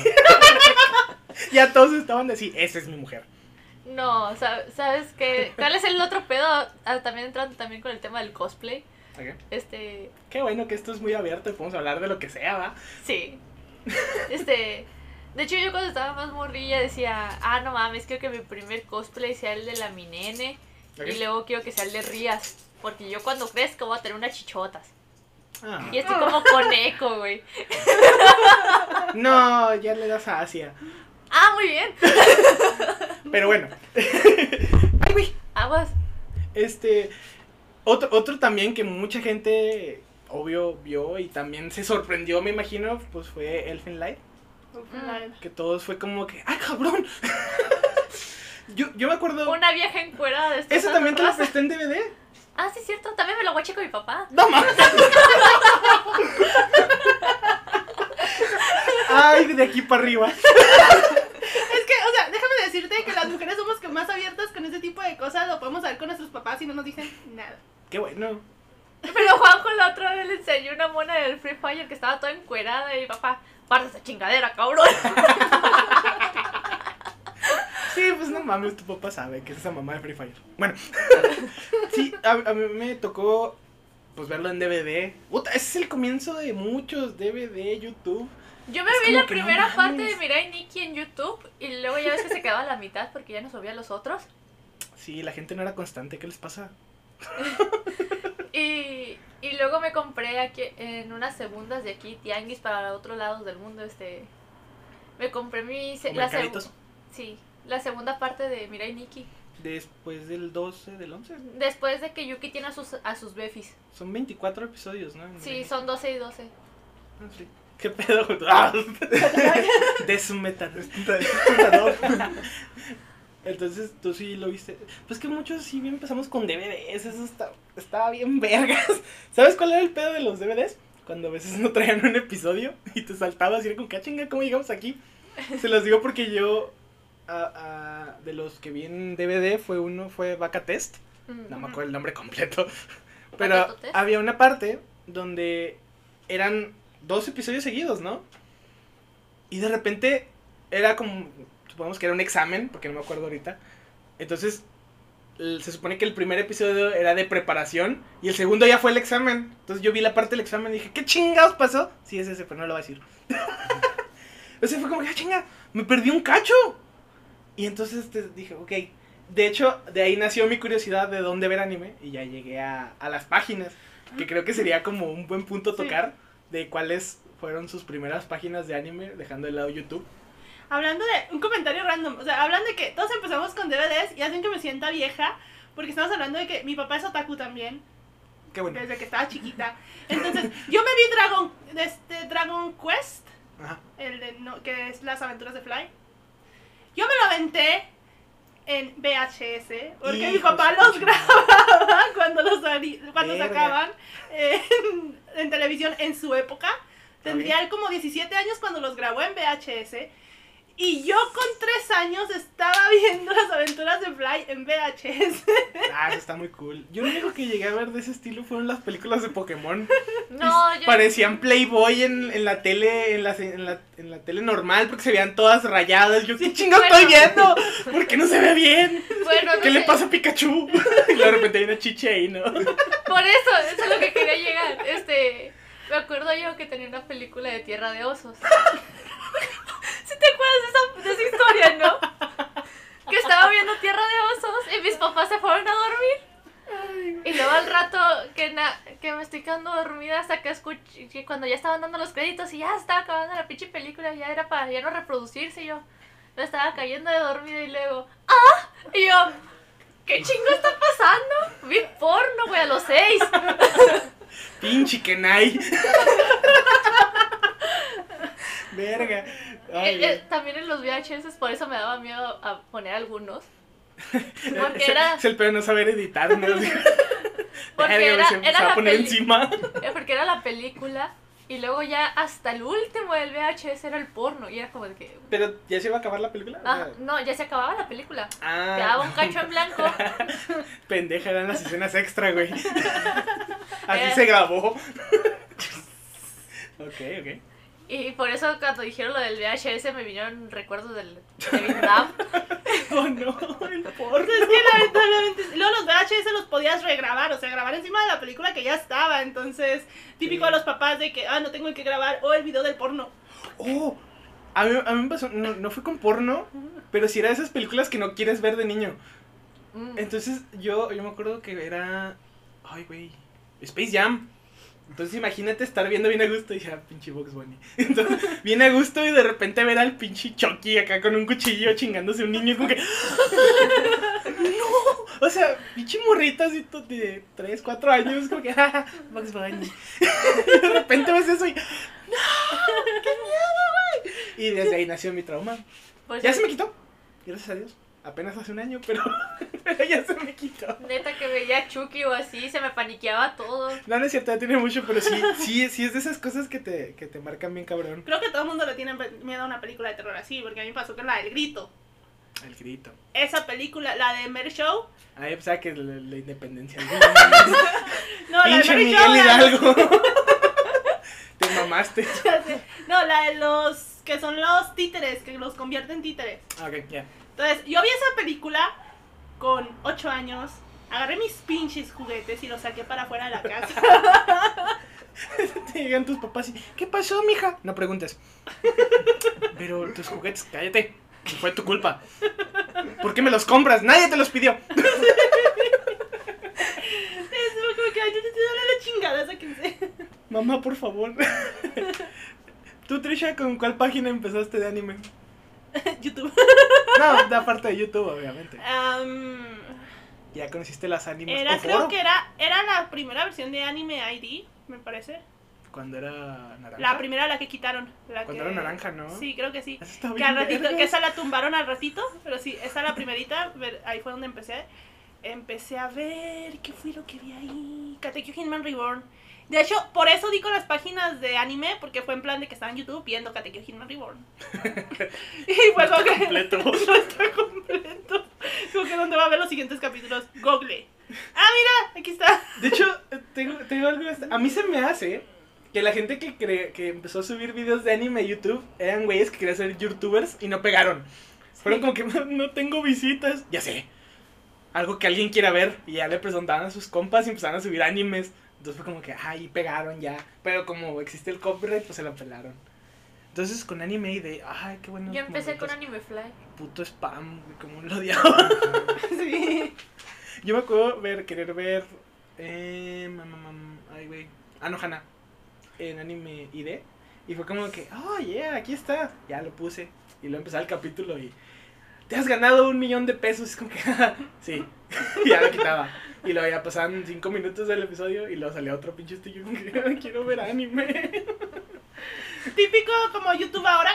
ya todos estaban así, esa es mi mujer. No, sa- ¿sabes qué? ¿Cuál es el otro pedo? Ah, también entrando también con el tema del cosplay. Ok. Este. Qué bueno que esto es muy abierto y podemos hablar de lo que sea, ¿va? Sí. Este. De hecho, yo cuando estaba más morrilla decía, ah, no mames, quiero que mi primer cosplay sea el de la Minene. Ok. Y luego quiero que sea el de Rías. Porque yo cuando crezca voy a tener unas chichotas. Ah. Y estoy como con eco, güey. No, ya le das a Asia. Ah, muy bien. Pero bueno. Ay, güey. Aguas. Este. Otro, otro también que mucha gente, obvio, vio y también se sorprendió, me imagino, pues fue Elfen Light. Mm. Que todos fue como que, ¡ay, cabrón! yo, yo me acuerdo. Una vieja encuerada de ¿Ese también te lo presté en DVD? Ah, sí, cierto. También me lo guaché con mi papá. ¡No mames! ¡Ay, de aquí para arriba! Es que, o sea, déjame decirte que las mujeres somos que más abiertas con ese tipo de cosas. Lo podemos saber con nuestros papás y no nos dicen nada. ¡Qué bueno! Pero Juanjo la otra vez le enseñó una mona del Free Fire que estaba toda encuerada y papá, para esa chingadera, cabrón. Sí, pues no mames, tu papá sabe que es esa mamá de Free Fire. Bueno, sí, a, a mí me tocó pues verlo en DVD. Puta, ese es el comienzo de muchos DVD, YouTube. Yo me Es vi la no primera parte de Mirai Nikki en YouTube y luego ya ves que se quedaba a la mitad porque ya no subía los otros. Sí, la gente no era constante, ¿qué les pasa? Y, y luego me compré aquí en unas segundas de aquí, tianguis para otros lados del mundo, este... Me compré mi... se- ¿O La, sí, la segunda parte de Mirai Nikki. Después del 12, del 11. Después de que Yuki tiene a sus, a sus befis. Son 24 episodios, ¿no? En Sí, son 12 y 12. Ah, sí. ¿Qué pedo? Ah. de su meta. Entonces, tú sí lo viste. Pues que muchos sí bien empezamos con DVDs. Eso está, estaba bien vergas. ¿Sabes cuál era el pedo de los DVDs? Cuando a veces no traían un episodio y te saltabas y era como, "¿Qué chinga? ¿Cómo llegamos aquí? Se los digo porque yo, a- a- de los que vi en DVD, fue uno, fue Vaca Test. Mm. No me acuerdo el nombre completo. Pero había una parte donde eran dos episodios seguidos, ¿no? Y de repente era como, supongamos que era un examen, porque no me acuerdo ahorita. Entonces, se supone que el primer episodio era de preparación y el segundo ya fue el examen. Entonces yo vi la parte del examen y dije, ¿qué chingados pasó? Sí, es ese, pero no lo voy a decir. o sea, fue como, ah, chinga, me perdí un cacho. Y entonces dije, ok. De hecho, de ahí nació mi curiosidad de dónde ver anime y ya llegué a, a las páginas, que creo que sería como un buen punto a Sí. De cuáles fueron sus primeras páginas de anime, dejando de lado YouTube. Hablando de un comentario random, o sea, hablan de que todos empezamos con DVDs y hacen que me sienta vieja, porque estamos hablando de que mi papá es otaku también, Qué bueno. desde que estaba chiquita. Entonces, yo me vi Dragon, este, Dragon Quest, Ajá. el de, no, que es las aventuras de Fly. Yo me lo aventé en VHS, porque mi papá los grababa cuando los cuando sacaban en, en televisión en su época. Tendría él como 17 años cuando los grabó en VHS. Y yo con 3 años estaba viendo las aventuras de Fly en VHS. Ah, eso está muy cool. Yo lo único que llegué a ver de ese estilo fueron las películas de Pokémon. No, yo... Parecían Playboy en, en la tele, en la, en, la, en la tele normal, porque se veían todas rayadas. Yo, ¿qué chingo bueno. estoy viendo? ¿Por qué no se ve bien? Bueno, no ¿Qué le pasa a Pikachu? Y de repente hay una chiche ahí, ¿no? Por eso, eso es lo que quería llegar. Este, me acuerdo yo que tenía una película de Tierra de Osos. ¿Sí te acuerdas de esa, de esa historia, no? Que estaba viendo Tierra de Osos y mis papás se fueron a dormir. Y luego al rato que, na- que me estoy quedando dormida hasta que escuché que cuando ya estaban dando los créditos y ya estaba acabando la pinche película, ya era para ya no reproducirse y yo me estaba cayendo de dormida y luego ¡Ah! Y yo ¿Qué chingo está pasando? Vi porno, güey, a los seis. Pinche Kenai. Verga. Ay, Eh, eh, también en los VHS, por eso me daba miedo a poner algunos. Porque es, era, es el peor no saber editar, ¿no? Porque verga, era, se, era va a la poner encima. eh, porque era la película y luego ya hasta el último del VHS era el porno y era como de que... Pero ya se iba a acabar la película. Ah, no, ya se acababa la película. ah, Te daba un cacho en blanco. pendeja, eran las escenas extra, güey. Así Eh. se grabó. ok, ok. Y por eso cuando dijeron lo del VHS me vinieron recuerdos del, de Vietnam. Oh no, el porno. Pues es que lamentablemente. Luego los VHS los podías regrabar, o sea, grabar encima de la película que ya estaba. Entonces, típico Sí. de los papás de que, ah, no tengo que grabar, o el video del porno. Oh, a mí, a mí me pasó, no, no fue con porno, pero sí era de esas películas que no quieres ver de niño. Mm. Entonces yo, yo me acuerdo que era, ay güey, Space Jam. Entonces imagínate estar viendo bien a gusto y dije, ah, pinche Box Bunny. Entonces, bien a gusto y de repente ver al pinche Chucky acá con un cuchillo chingándose a un niño y como que... ¡No! O sea, pinche morrita así de 3, 4 años, como que, ah, Box Bunny. de repente ves eso y... ¡No! ¡Qué miedo, güey! Y desde ahí nació mi trauma. Pues Ya se me quitó. Gracias a Dios. Apenas hace un año, pero, pero ya se me quitó. Neta que veía a Chucky o así, se me paniqueaba todo. No, no es cierto, ya tiene mucho, pero sí, sí, sí es de esas cosas que te, que te marcan bien cabrón. Creo que todo el mundo le tiene miedo a una película de terror así, porque a mí me pasó con la del grito. El grito. Esa película, la de Mary Show. Ahí pensaba que la, la independencia. No, la de Pinche Mary Miguel Show. la- Hidalgo. Te mamaste. No, la de los que son los títeres, que los convierten en títeres. Ah, Ok, ya. Entonces, yo vi esa película con 8 años. Agarré mis pinches juguetes y los saqué para afuera de la casa. Te llegan tus papás y, ¿qué pasó, mija? No preguntes. Pero tus juguetes, cállate. Fue tu culpa. ¿Por qué me los compras? Nadie te los pidió. Es como que, ay, yo te estoy dando la chingada, sáquense. Mamá, por favor. ¿Tú, Trisha, con cuál página empezaste de anime? YouTube. No, de aparte de YouTube, obviamente. Am, Ya conociste las animes. era, creo foro, que era, era la primera versión de Anime ID, me parece. Cuando era naranja. La primera la que quitaron. La Cuando que- era naranja, ¿no? Sí, creo que sí. Que, al ratito, que esa la tumbaron al ratito, pero sí, esa la primerita, ahí fue donde empecé. Empecé a ver, ¿qué fue lo que vi ahí? Katekyo Hitman Reborn. De hecho, por eso di con las páginas de anime, porque fue en plan de que estaba en YouTube viendo Katekyo Hitman Reborn. y fue como que... completo. no está completo. Como que donde va a ver los siguientes capítulos. Google. Ah, mira, aquí está. De hecho, tengo, tengo algo. hasta- A mí se me hace que la gente que, cre- que empezó a subir videos de anime a YouTube eran güeyes que querían ser youtubers y no pegaron. Fueron como que no tengo visitas. Ya sé. Algo que alguien quiera ver. Y ya le presentaban a sus compas y empezaron a subir animes. Entonces fue como que, ay, pegaron ya. Pero como existe el copyright, pues se la pelaron. Entonces con anime y de, ay, qué bueno. Yo empecé con Anime Fly. Puto spam, como lo odiaba. Sí. Yo me acuerdo ver, querer ver. Eh, mam, mam, ay, güey. Anohana. En anime ID. Y fue como que, oh, yeah, aquí está. Ya lo puse. Y luego empezaba el capítulo y. Te has ganado un millón de pesos. Es como que, sí. y ya lo quitaba. Y luego ya pasaban cinco minutos del episodio y luego salía otro pinche sticker. Como que, quiero ver anime. Típico como YouTube ahora.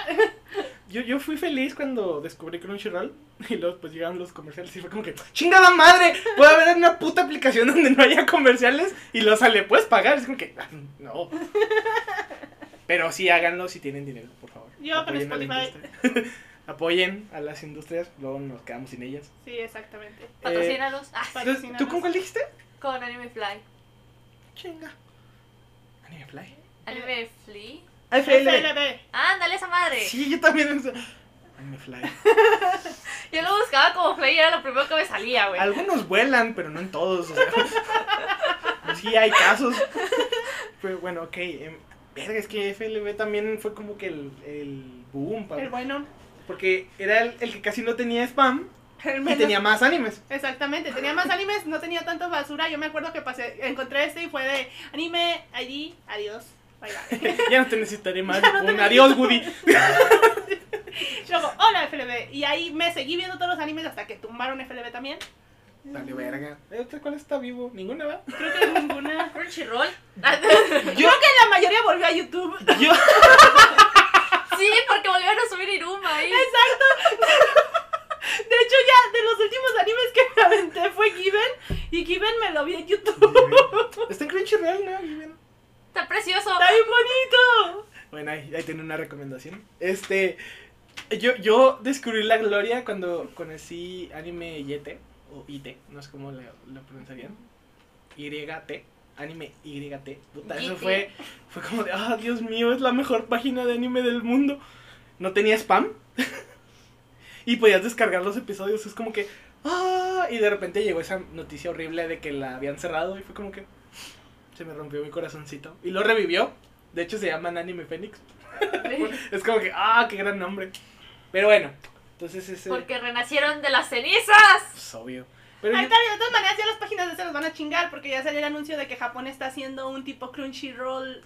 Yo, yo fui feliz cuando descubrí Crunchyroll y luego pues llegaron los comerciales y fue como que ¡Chingada madre! Puede haber una puta aplicación donde no haya comerciales y lo sale, puedes pagar. Es como que ah, no. Pero sí háganlo si tienen dinero, por favor. Yo la Spotify. Apoyen a las industrias, luego nos quedamos sin ellas. Sí, exactamente. Patrocínalos. Ah, Entonces, ¿Tú con cuál dijiste? con Anime Fly. Chinga. Anime Fly. Anime Fly. FLB. Ándale esa madre. Sí, yo también. Anime Fly. Yo lo buscaba como Fly y era lo primero que me salía, güey. Algunos vuelan, pero no en todos. O sea, sí, hay casos. Pero bueno, ok. em, verga, es que FLB también fue como que el, el boom. pa- El bueno. Porque era el, el que casi no tenía spam y tenía más animes. Exactamente, tenía más animes, no tenía tanta basura. Yo me acuerdo que pasé, encontré este y fue de anime, ID, adiós, bye bye. ya no te necesitaré más. No Un necesito. adiós, Woody. Luego, hola FLB. Y ahí me seguí viendo todos los animes hasta que tumbaron FLB también. Dale, verga. ¿Eh, ¿otra ¿Cuál está vivo? Ninguna, va. Creo que ninguna. Crunchyroll. Yo, Creo que la mayoría volvió a YouTube. yo, sí, porque volvieron a subir Iruma ahí. Exacto. De hecho, ya de los últimos animes que me aventé fue Given. Y Given me lo vi en YouTube. está en Crunchyroll, ¿no? Está precioso. Está bien bonito. Bueno, ahí, ahí tiene una recomendación. Este, yo, yo descubrí la gloria cuando conocí anime Yete, o IT, no sé cómo lo, lo pronunciarían. YT, anime YT. Puta, eso fue, fue como de, ah, Dios mío, es la mejor página de anime del mundo. No tenía spam. y podías descargar los episodios, es como que, ah, y de repente llegó esa noticia horrible de que la habían cerrado y fue como que se me rompió mi corazoncito. Y lo revivió. De hecho se llaman Anime Phoenix. Es como que, ah, qué gran nombre. Pero bueno, entonces ese Porque renacieron de las cenizas. es obvio. Pero yo- está, de todas maneras ya las páginas de se los van a chingar porque ya salió el anuncio de que Japón está haciendo un tipo Crunchyroll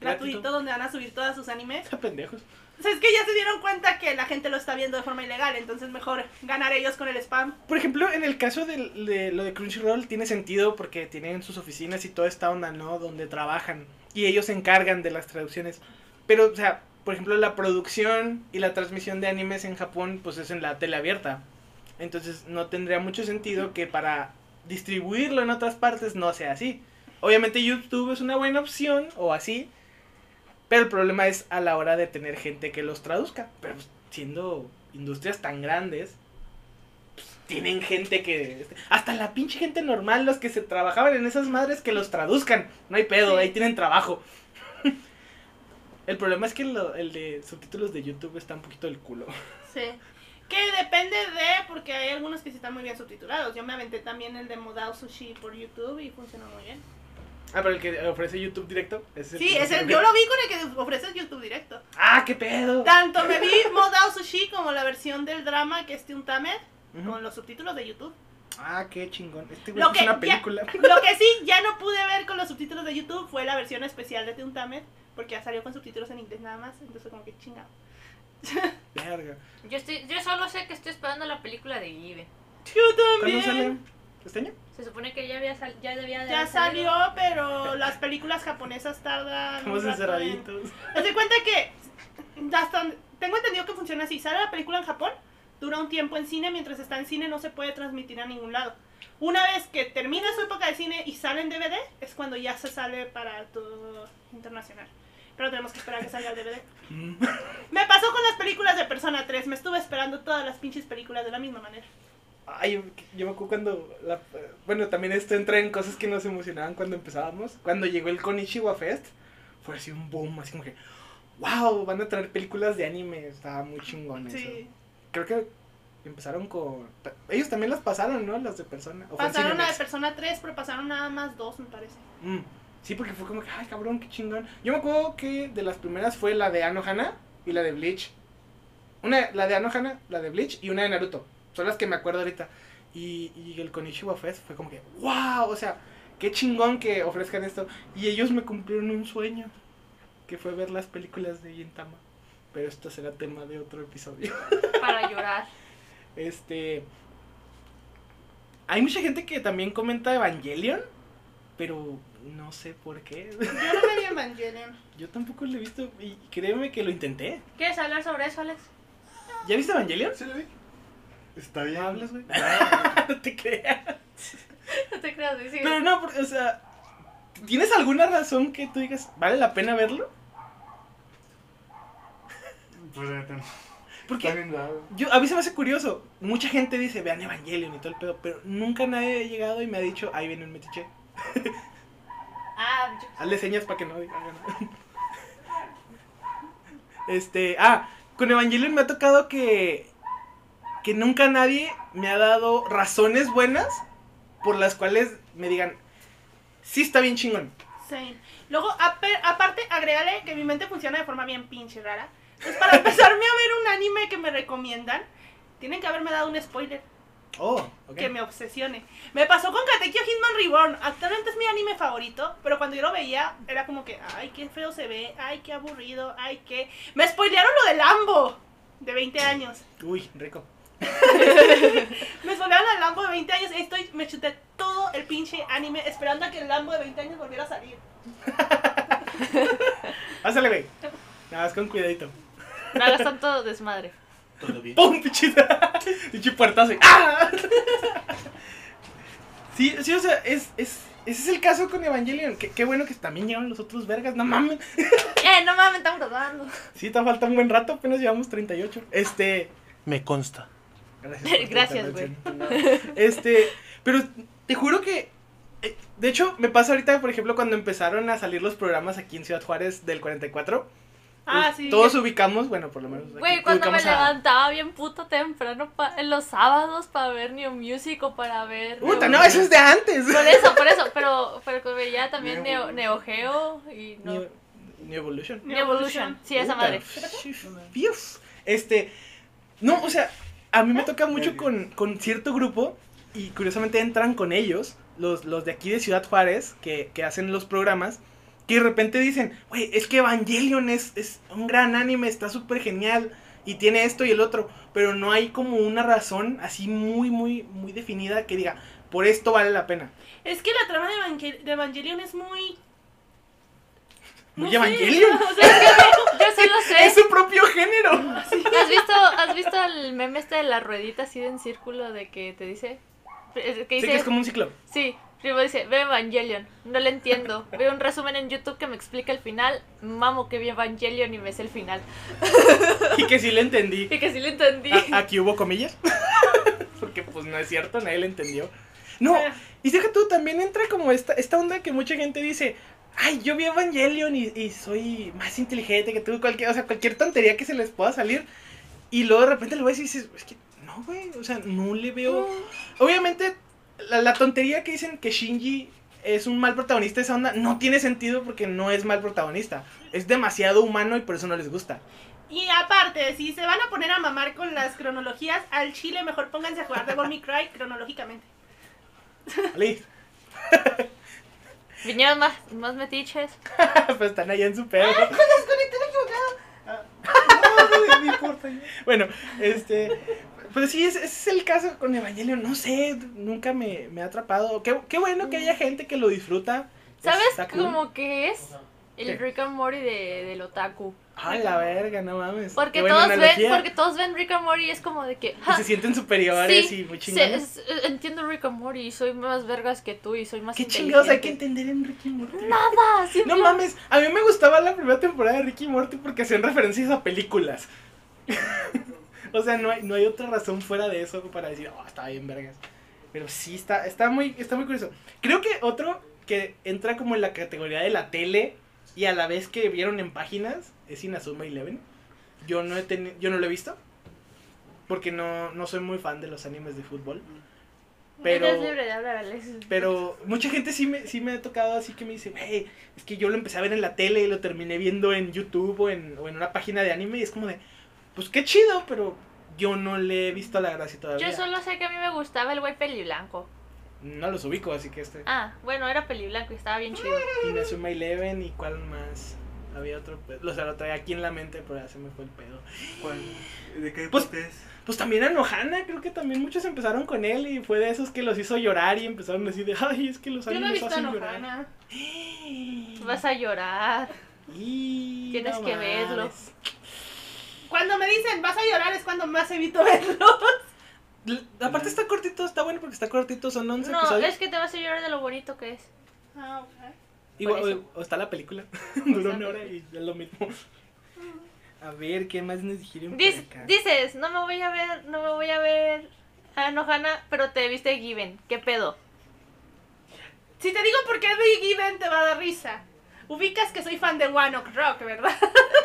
gratuito Gratuito. donde van a subir todas sus animes. está pendejos. O sea, es que ya se dieron cuenta que la gente lo está viendo de forma ilegal, entonces mejor ganar ellos con el spam. Por ejemplo, en el caso de, lo de Crunchyroll tiene sentido porque tienen sus oficinas y toda esta onda, ¿no? Donde trabajan y ellos se encargan de las traducciones. Pero, o sea, por ejemplo, la producción y la transmisión de animes en Japón, pues es en la tele abierta. Entonces no tendría mucho sentido que para distribuirlo en otras partes no sea así. Obviamente YouTube es una buena opción o así, pero el problema es a la hora de tener gente que los traduzca. Pero pues, siendo industrias tan grandes, pues, tienen gente que... Hasta la pinche gente normal, los que se trabajaban en esas madres, que los traduzcan. No hay pedo, Sí. ahí tienen trabajo. el problema es que lo- el de subtítulos de YouTube está un poquito del culo. Sí. Que depende de, porque hay algunos que sí están muy bien subtitulados. Yo me aventé también el de Modao Sushi por YouTube y funcionó muy bien. Ah, pero el que ofrece YouTube directo. es el Sí, que- ese, yo lo vi con el que ofrece YouTube directo. Ah, qué pedo. Tanto me vi Modao Sushi como la versión del drama que es Tamed Ujú. con los subtítulos de YouTube. Ah, qué chingón. Este güey Lo es que, una ya- película. lo que sí ya no pude ver con los subtítulos de YouTube fue la versión especial de Tamed porque ya salió con subtítulos en inglés nada más. Entonces, como que chingado. Verga. Yo, estoy, yo solo sé que estoy esperando la película de Ibe. Yo ¿Cuándo también. ¿Este año? Se supone que ya, había sal- ya debía de Ya salido. salió, pero las películas japonesas tardan. Estamos rato en- encerraditos. Haz de cuenta que hasta tengo entendido que funciona así. Sale la película en Japón, dura un tiempo en cine, mientras está en cine no se puede transmitir a ningún lado. Una vez que termina su época de cine y sale en DVD, es cuando ya se sale para todo internacional. Pero tenemos que esperar a que salga el DVD. Mm. Me pasó con las películas de Persona 3, me estuve esperando todas las pinches películas de la misma manera. Ay, yo, me acuerdo cuando. la- bueno, también esto entra en cosas que nos emocionaban cuando empezábamos. Cuando llegó el Konichiwa Fest, fue así un boom, así como que. ¡Wow! Van a traer películas de anime. Estaba muy chingón eso. Creo que empezaron con. Ellos también las pasaron, ¿no? Las de persona. o Pasaron la de. Persona 3, pero pasaron nada más dos, me parece. Mm, Sí, porque fue como que, ay, cabrón, qué chingón. Yo me acuerdo que de las primeras fue la de Anohana y la de Bleach. Una, la de Anohana, la de Bleach y una de Naruto. Son las que me acuerdo ahorita. Y, y el Konichiwa Fest fue como que, wow, o sea, qué chingón que ofrezcan esto. Y ellos me cumplieron un sueño, que fue ver las películas de Gintama. Pero esto será tema de otro episodio. Para llorar. Este. Hay mucha gente que también comenta Evangelion, pero no sé por qué. Yo no me vi Evangelion. Yo tampoco lo he visto y créeme que lo intenté. ¿Quieres hablar sobre eso, Alex? ¿Ya viste Evangelion? ¿Sí lo vi? Está bien. ¿No hablas, güey? no te creas. No te creas, güey. Pero no, porque, o sea, ¿tienes alguna razón que tú digas, vale la pena verlo? Pues no. Porque Está bien raro. yo, a mí se me hace curioso. Mucha gente dice, vean Evangelion y todo el pedo, pero nunca nadie ha llegado y me ha dicho, ahí viene un metiche. Ah, yo- Hazle señas para que no diga nada. Este, ah, con Evangelion me ha tocado que que nunca nadie me ha dado razones buenas por las cuales me digan, sí está bien chingón. Sí. Luego, aparte, agrégale que mi mente funciona de forma bien pinche rara. Entonces, para empezarme a ver un anime que me recomiendan, tienen que haberme dado un spoiler Oh, ok. que me obsesione. Me pasó con Katekyo Hitman Reborn. Actualmente es mi anime favorito, pero cuando yo lo veía, era como que, ay, qué feo se ve, ay, qué aburrido, ay, qué... Me spoilearon lo del Lambo, de 20 años. Uy, rico. Me spoilearon el Lambo de 20 años y estoy, me chuté todo el pinche anime esperando a que el Lambo de 20 años volviera a salir. Pásale, güey. Nada más con cuidadito. no hagas tanto desmadre. Todo bien. ¡Pum! Pinche pinche puertazo. ¡Ah! Sí, sí, o sea, es, es, ese es el caso con Evangelion. Qué, qué bueno que también llevan los otros vergas, no mames. Eh, no mames, estamos grabando. Sí, te falta un buen rato, apenas llevamos 38. Este. Me consta. Gracias, Gracias, intervención. Este, pero te juro que. eh, De hecho, me pasa ahorita, por ejemplo, cuando empezaron a salir los programas aquí en Ciudad Juárez del 44. Ah, pues, sí. Todos ubicamos, bueno, por lo menos. Güey, cuando me a- levantaba bien puto temprano pa- en los sábados para ver New Music o para ver... Puta, Neo- no, eso es de antes. Por eso, por eso, pero, pero veía también Neo- Neo, Geo y no... New, Evolution. New Evolution, sí, esa madre. Este, no, o sea, a mí me toca mucho con, con cierto grupo y curiosamente entran con ellos, los, los de aquí de Ciudad Juárez, que, que hacen los programas, que de repente dicen, güey, es que Evangelion es, es un gran anime, está súper genial y tiene esto y el otro, pero no hay como una razón así muy, muy, muy definida que diga, por esto vale la pena. Es que la trama de, Evangel- de Evangelion es muy... Muy no sé, Evangelion. o sea, es que Yo solo sé. Es su propio género. ¿Has visto, ¿Has visto el meme este de la ruedita así en círculo de que te dice? Que Sí, dice que es como un ciclo. Sí, Primo dice, ve Evangelion, no le entiendo. Veo un resumen en YouTube que me explica el final. Mamo que vi Evangelion y me sé el final. Y que sí le entendí. Y que sí le entendí. A- aquí hubo comillas. Porque pues no es cierto, nadie le entendió. No, y deja tú, también entra como esta, esta onda que mucha gente dice, ay, yo vi Evangelion y, y soy más inteligente que tú, cualquier, o sea, cualquier tontería que se les pueda salir. Y luego de repente lo ves y dices, es que no, güey, o sea, no le veo... Obviamente, la, la tontería que dicen que Shinji es un mal protagonista de esa onda no tiene sentido porque no es mal protagonista. Es demasiado humano y por eso no les gusta. Y aparte, si se van a poner a mamar con las cronologías, al chile mejor pónganse a jugar Devil May Cry cronológicamente. Listo. Vinieron más, más metiches. pues están allá en su pedo. Desconecté la equivocada. No, no importa. Bueno, este. Pues sí, ese ese es el caso con Evangelion. No sé, nunca me, me ha atrapado. Qué, qué bueno que haya gente que lo disfruta. ¿Sabes cool. cómo que es? El. Rick and Morty de, del otaku. Ay, la verga, no mames. Porque todos, ven, porque todos ven Rick and Morty y es como de que... Y "Ja, se sienten superiores sí, y muy se- es- eh, entiendo Rick and Morty y soy más vergas que tú y soy más ¿Qué chingados hay que entender en Ricky Morty? Nada, No simple- mames, a mí me gustaba la primera temporada de Ricky Morty porque hacían referencias a películas. o sea, no hay, no hay otra razón fuera de eso para decir, oh, está bien, vergas. Pero sí, está, está, muy, está muy curioso. Creo que otro que entra como en la categoría de la tele y a la vez que vieron en páginas es Inazuma Eleven. Yo no, he teni- yo no lo he visto porque no, no soy muy fan de los animes de fútbol. Pero... Pero mucha gente sí me, sí me ha tocado así que me dice, hey, es que yo lo empecé a ver en la tele y lo terminé viendo en YouTube o en, o en una página de anime y es como de, pues qué chido, pero yo no le he visto la gracia todavía. Yo solo sé que a mí me gustaba el güey peliblanco. No los ubico, así que este. Ah, bueno, era peliblanco y estaba bien chido. Inazuma Eleven y cuál más. Había otro, o sea, lo traía aquí en la mente, pero ya se me fue el pedo. ¿Cuál? ¿De qué Pues- es? Pues también a Nohana, creo que también muchos empezaron con él y fue de esos que los hizo llorar y empezaron a decir de, ay, es que los Yo no he animes visto a hacen llorar. Nohana. Vas a llorar. Y Tienes que verlo. mames. Cuando me dicen vas a llorar es cuando más evito verlo. Aparte está cortito, está bueno porque está cortito, son 11 No, episodios. es que te vas a llorar de lo bonito que es. Ah, ok. Igual, o, o está la película, Está una hora y es lo mismo. A ver, ¿qué más nos dijeron por acá? dices, no me voy a ver, no me voy a ver a Nohana, pero te viste Given. ¿Qué pedo? Si te digo por qué Big Given te va a dar risa. Ubicas que soy fan de One Ok Rock, ¿verdad?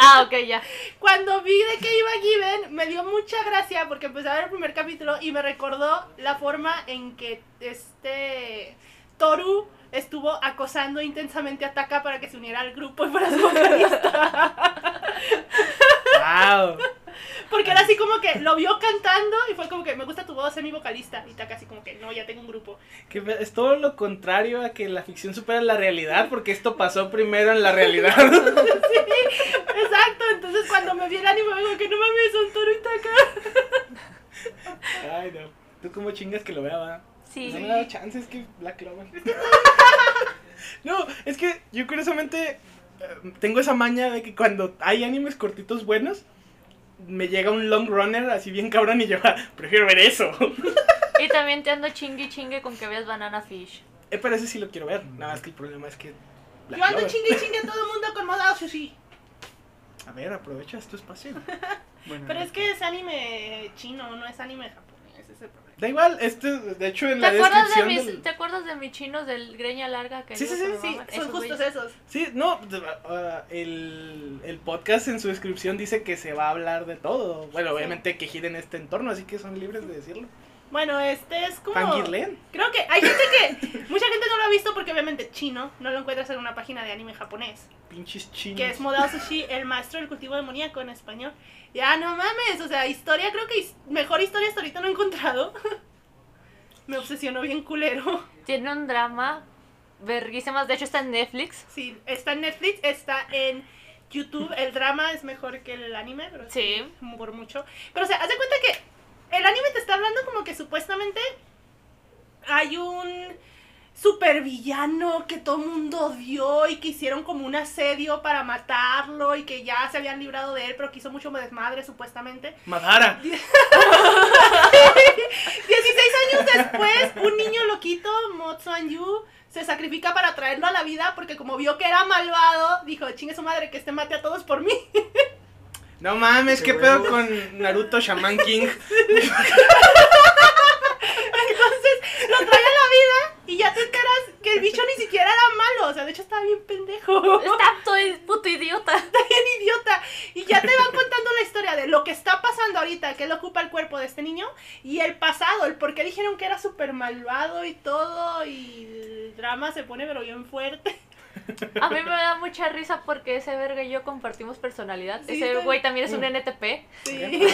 Ah, ok, ya. Cuando vi de que iba Given, me dio mucha gracia porque empecé a ver el primer capítulo y me recordó la forma en que este Toru estuvo acosando intensamente a Taka para que se uniera al grupo y fuera su vocalista. ¡Wow! Porque era así como que lo vio cantando y fue como que me gusta tu voz, sé mi vocalista. Y Taka así como que no, ya tengo un grupo. Que es todo lo contrario a que la ficción supera la realidad porque esto pasó primero en la realidad. Exacto, entonces cuando me vi el anime, me digo que no mames, son Toru y Taka. Ay, no. ¿Tú cómo chingas que lo vea, va? Sí. No me ha dado chance, es que Black Clover. no, es que yo curiosamente eh, tengo esa maña de que cuando hay animes cortitos buenos, me llega un long runner así bien cabrón y yo "Ah, prefiero ver eso. Y también te ando chingue chingue con que veas Banana Fish. eh, pero ese sí lo quiero ver. Nada más que el problema es que. Black Yo ando Clover. chingue chingue a todo el mundo con Modao Sushi. A ver, aprovecha tu espacio. Bueno, Pero es que es anime chino, no es anime japonés, ese es el problema. Da igual, este, de hecho en ¿Te la acuerdas, de descripción. mis, del- ¿Te acuerdas de mis chinos del greña larga? Que Sí, sí, sí, son Esos justos güeyes. esos. Sí, no, ah, el, el podcast en su descripción dice que se va a hablar de todo. Bueno, obviamente que gira en este entorno, así que son libres de decirlo. Bueno, este es como... Fangirlen. Creo que hay gente que... Mucha gente no lo ha visto porque obviamente chino no lo encuentras en una página de anime japonés. Pinches chinos. Que es Modao Sushi, el maestro del cultivo demoníaco en español. Ya, no mames, o sea, historia, creo que his- mejor historia hasta ahorita no he encontrado. Me obsesionó bien culero. Tiene un drama verguísimas. De hecho, está en Netflix. Sí, está en Netflix, está en YouTube. El drama es mejor que el anime, pero Sí. por mucho. Pero, o sea, haz de cuenta que el anime te está hablando como que supuestamente hay un super villano que todo el mundo odió y que hicieron como un asedio para matarlo y que ya se habían librado de él, pero que hizo mucho desmadre supuestamente. Madara. 16 años después, un niño loquito, Motsuan Yu, se sacrifica para traerlo a la vida porque como vio que era malvado, dijo, chingue su madre, que este mate a todos por mí. No mames, Qué qué pedo con Naruto Shaman King. Entonces lo trae a la vida y ya te enteras que el bicho ni siquiera era malo, o sea, de hecho estaba bien pendejo. Está todo puto idiota. Está bien idiota. Y ya te van contando la historia de lo que está pasando ahorita, que él ocupa el cuerpo de este niño, y el pasado, el por qué dijeron que era súper malvado y todo, y el drama se pone pero bien fuerte. A mí me da mucha risa porque ese verga y yo compartimos personalidad. Sí, ese güey también es un. NTP. Sí.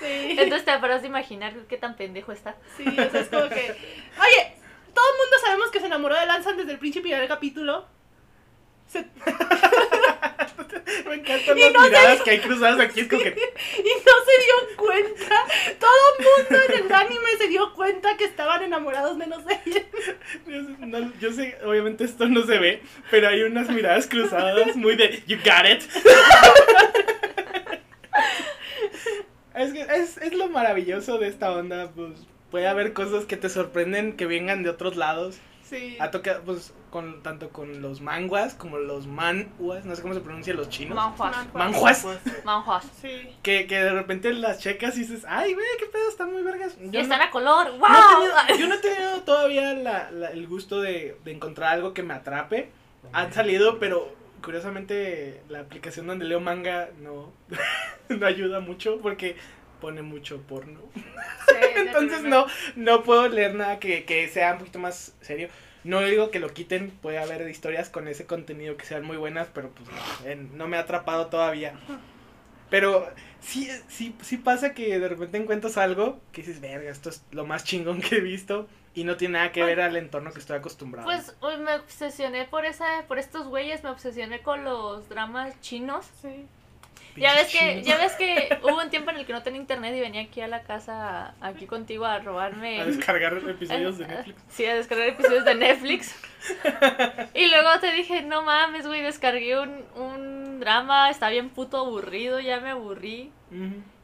sí. Entonces te podrás imaginar qué tan pendejo está. Sí, o sea, es como que. Oye, todo el mundo sabemos que se enamoró de Lanzan desde el principio del capítulo. Se- Me encantan Y las no miradas que hay cruzadas aquí. Es como que. Y no se dio cuenta. Todo el mundo en el anime se dio cuenta que estaban enamorados menos de ella. Yo sé, no- yo sé, obviamente esto no se ve, pero hay unas miradas cruzadas muy de You got it. Es, que es, es lo maravilloso de esta onda, pues puede haber cosas que te sorprenden que vengan de otros lados. Sí. Ha tocado, pues, con, tanto con los manguas como los manhuas, no sé cómo se pronuncia los chinos. Manjuas. Manjuas. Manjuas. Sí. Que, que de repente las checas y dices, ay, güey, qué pedo, están muy vergas. Y Yo están no- a color. ¡Wow! no he tenido- yo no he tenido todavía la- la- el gusto de, de encontrar algo que me atrape. Han salido, pero curiosamente la aplicación donde leo manga no, no ayuda mucho porque pone mucho porno. Entonces no, no puedo leer nada que, que sea un poquito más serio. No digo que lo quiten, puede haber historias con ese contenido que sean muy buenas, pero pues no, no me ha atrapado todavía. Pero sí, sí, sí pasa que de repente encuentras algo que dices, verga, esto es lo más chingón que he visto y no tiene nada que ver al entorno que estoy acostumbrado. Pues uy, me obsesioné por esa, por estos güeyes, me obsesioné con los dramas chinos. Sí. Ya ves que, ya ves que hubo un tiempo en el que no tenía internet y venía aquí a la casa, aquí contigo a robarme. A descargar episodios de Netflix. Sí, a descargar episodios de Netflix. Y luego te dije, no mames, güey, descargué un, un drama, está bien puto aburrido, ya me aburrí.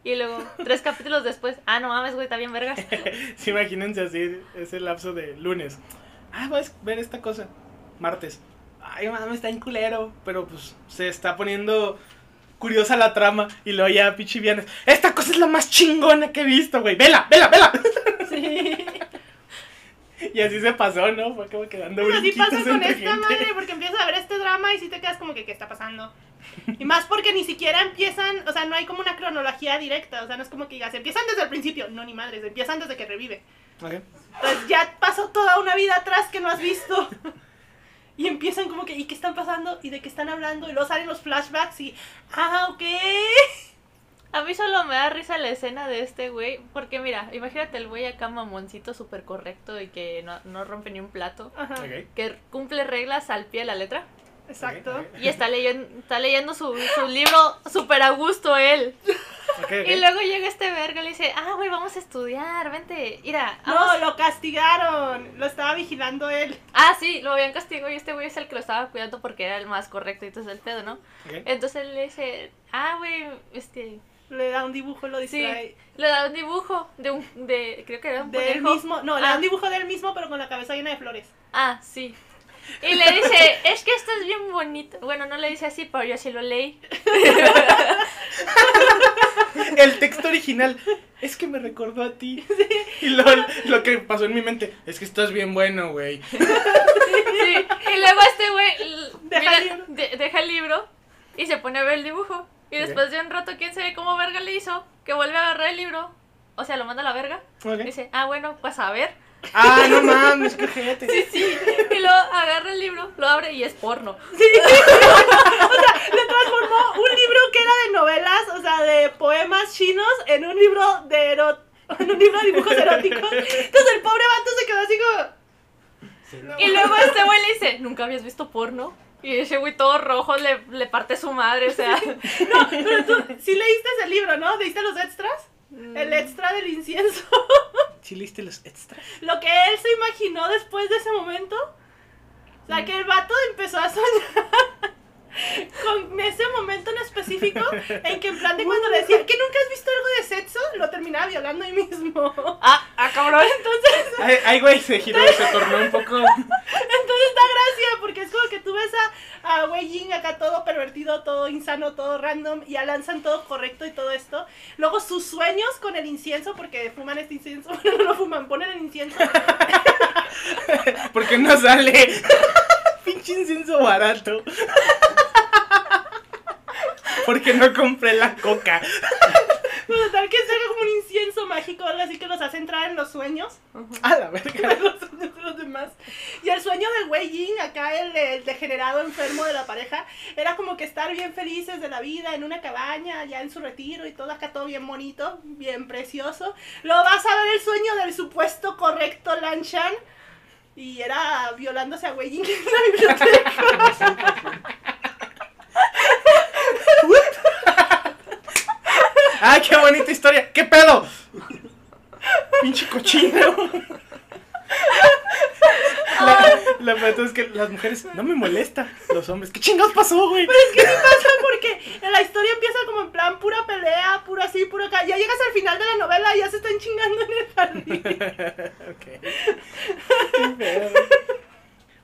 Y luego, tres capítulos después, ah, no mames, güey, está bien vergas. Sí, imagínense así ese lapso de lunes. Ah, voy a ver esta cosa. Martes. Ay, mames, está en culero. Pero pues se está poniendo curiosa la trama. Y luego ya, pinche viernes. Esta cosa es la más chingona que he visto, güey. Vela, vela, vela. Sí. Y así se pasó, ¿no? Fue como quedando Pero así brinquitos pasa con esta gente. madre, porque empiezas a ver este drama y sí te quedas como que, ¿qué está pasando? Y más porque ni siquiera empiezan, o sea, no hay como una cronología directa, o sea, no es como que digas, empiezan desde el principio, no, ni madres, empiezan desde que revive. Ok. Entonces ya pasó toda una vida atrás que no has visto. Y empiezan como que, ¿y qué están pasando? ¿Y de qué están hablando? Y luego salen los flashbacks y, ah, ok. A mí solo me da risa la escena de este güey, porque mira, imagínate el güey acá mamoncito súper correcto y que no, no rompe ni un plato, Ajá, que cumple reglas al pie de la letra. Exacto. Y está leyendo, está leyendo su, su libro súper a gusto él. Y luego llega este verga y le dice, ah, güey, vamos a estudiar, vente, mira. No, vamos". lo castigaron. Lo estaba vigilando él. Ah, sí, lo habían castigado y este güey es el que lo estaba cuidando porque era el más correcto y entonces el pedo, ¿no? Entonces él le dice, ah, güey, este, Le da un dibujo, lo sí, distrae. le da un dibujo de un, de, creo que era un De él mismo. No, le da Ah. un dibujo de él mismo, pero con la cabeza llena de flores. Ah, sí. Y le dice, es que esto es bien bonito. Bueno, no le dice así, pero yo sí lo leí. El texto original es que me recordó a ti. Y lo, lo que pasó en mi mente es que estás bien bueno, güey. Sí. Y luego este güey Deja el libro. de- deja el libro y se pone a ver el dibujo. Y después de un rato, quién sabe cómo verga le hizo, que vuelve a agarrar el libro. O sea, lo manda a la verga. Dice, ah, bueno, pues a ver. Ah, no mames, qué gente. Y luego agarra el libro, lo abre y es porno. Le transformó un libro que era de novelas, o sea, de poemas chinos, en un libro de ero- en un libro de dibujos eróticos. Entonces el pobre vato se quedó así como. Y luego este güey le dice, ¿nunca habías visto porno? Y ese güey todo rojo le, le parte su madre, o sea. No, pero tú sí leíste ese libro, ¿no? ¿Leíste los extras? El extra del incienso. ¿Sí leíste los extras? Lo que él se imaginó después de ese momento. O sea, que el vato empezó a soñar con ese momento en específico en que en plan de cuando le decía que nunca has visto algo de sexo, lo terminaba violando ahí mismo. Ah, ah, cabrón. Entonces, Ay, ay, güey, se giró, se tornó un poco. entonces da gracia porque es como que tú ves a, a Wei Ying acá todo pervertido, todo insano, todo random y a lanzan todo correcto y todo esto. Luego sus sueños con el incienso porque fuman este incienso, bueno, no lo fuman, ponen el incienso. ¿Por qué no sale? Pinche incienso barato. Porque no compré la coca. Bueno, tal que salga como un incienso mágico algo así que los hace entrar en los sueños. A la verga. los sueños de los demás. Y el sueño de Wei Ying, acá el, el degenerado enfermo de la pareja, era como que estar bien felices de la vida en una cabaña, ya en su retiro y todo acá todo bien bonito, bien precioso. Luego vas a ver el sueño del supuesto correcto Lan Shan. Y era violándose a Wei Ying en la biblioteca. ¡Ay, qué bonita historia! ¿Qué pedo? Pinche cochino. La, la verdad es que las mujeres no me molesta. Los hombres, ¿qué chingados pasó, güey? Pero es que sí pasa porque la historia empieza como en plan pura pelea, puro así, puro acá. Ya llegas al final de la novela y ya se están chingando en el jardín. ok. Qué.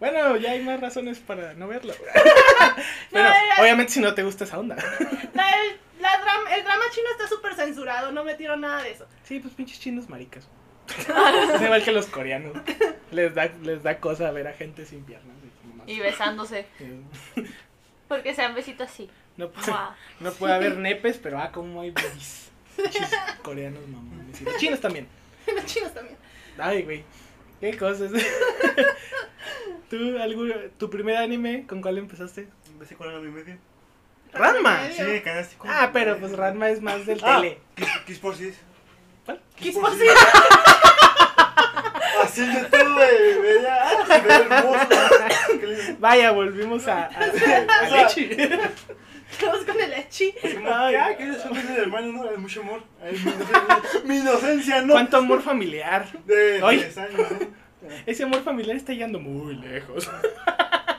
Bueno, ya hay más razones para no verlo. Pero No, era- obviamente si no te gusta esa onda. La- el, la dram- el drama chino está súper censurado, no metieron nada de eso. Sí, pues pinches chinos maricas. Es igual que los coreanos. Les da, les da cosa ver a gente sin piernas. y besándose. Porque sean besitos así. No, puede, no puede haber nepes, pero ah, como hay. Pinches coreanos, mamones. Los chinos también. Los chinos también. Ay, güey. Qué cosas. ¿Tú, algo, tu primer anime, con cuál empezaste? Empecé con la mi media. Ranma. Sí, canástico. Ah, pero pues Ranma es más del Ah, tele. Kiss, Kiss por sí. ¿Cuál? Por sí. sí. Así yo. Ah, se ve hermoso. Qué lindo. Vaya, volvimos a, a, a Lechi. Todos con el echi. Como, Ay. ah, que eres un de hermano, ¿no? Hay mucho amor. Mi, inocencia, mi inocencia, ¿no? Cuánto amor familiar. De Ay. 10 años, ¿no? Ese amor familiar está yendo muy lejos.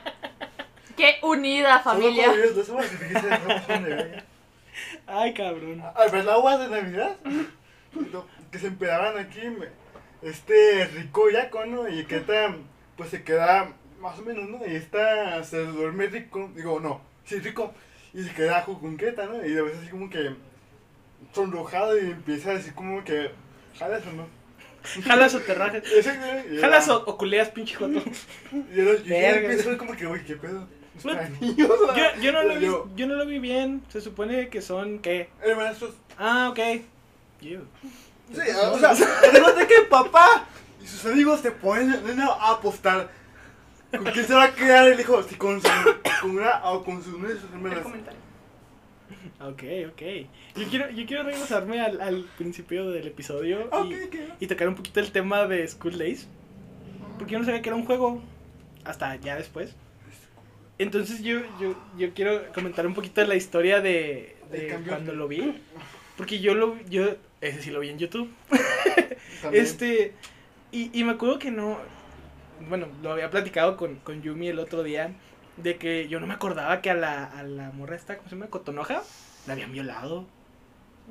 Qué unida Solo familia. horas y fíjese, no. Ay, cabrón. Al ver la agua de Navidad, que se empedaban aquí, este rico yaco, ¿no? Y que está, pues se queda más o menos, ¿no? Y está, se duerme rico, digo, no, sí, rico, y se queda jucunqueta, ¿no? Y a veces así como que sonrojado y empieza a decir como que, jalas o no. Jalas o te rajas. Jalas o, o culeas, pinche joto. Y yo, yo empiezo como que, güey, qué pedo. ¿no? Yo, yo, no lo vi, yo no lo vi bien. Se supone que son, ¿qué? hermanastros, Ah, ok. You. Sí, o sea, además de que papá y sus amigos se ponen a apostar. ¿Con quién se va a quedar el hijo? Si con, su, con una o con sus de sus hermanas. Ok, ok. Yo quiero, yo quiero regresarme al, al principio del episodio Ok, y, ok. y tocar un poquito el tema de School Days. Porque yo no sabía que era un juego hasta ya después. Entonces yo, yo, yo quiero comentar un poquito la historia de, de cuando lo vi. Porque yo lo yo ese sí lo vi en YouTube. Este, y, y me acuerdo que no, bueno, lo había platicado con, con Yumi el otro día, de que yo no me acordaba que a la, a la morra esta, ¿cómo se llama? Cotonoja, la habían violado.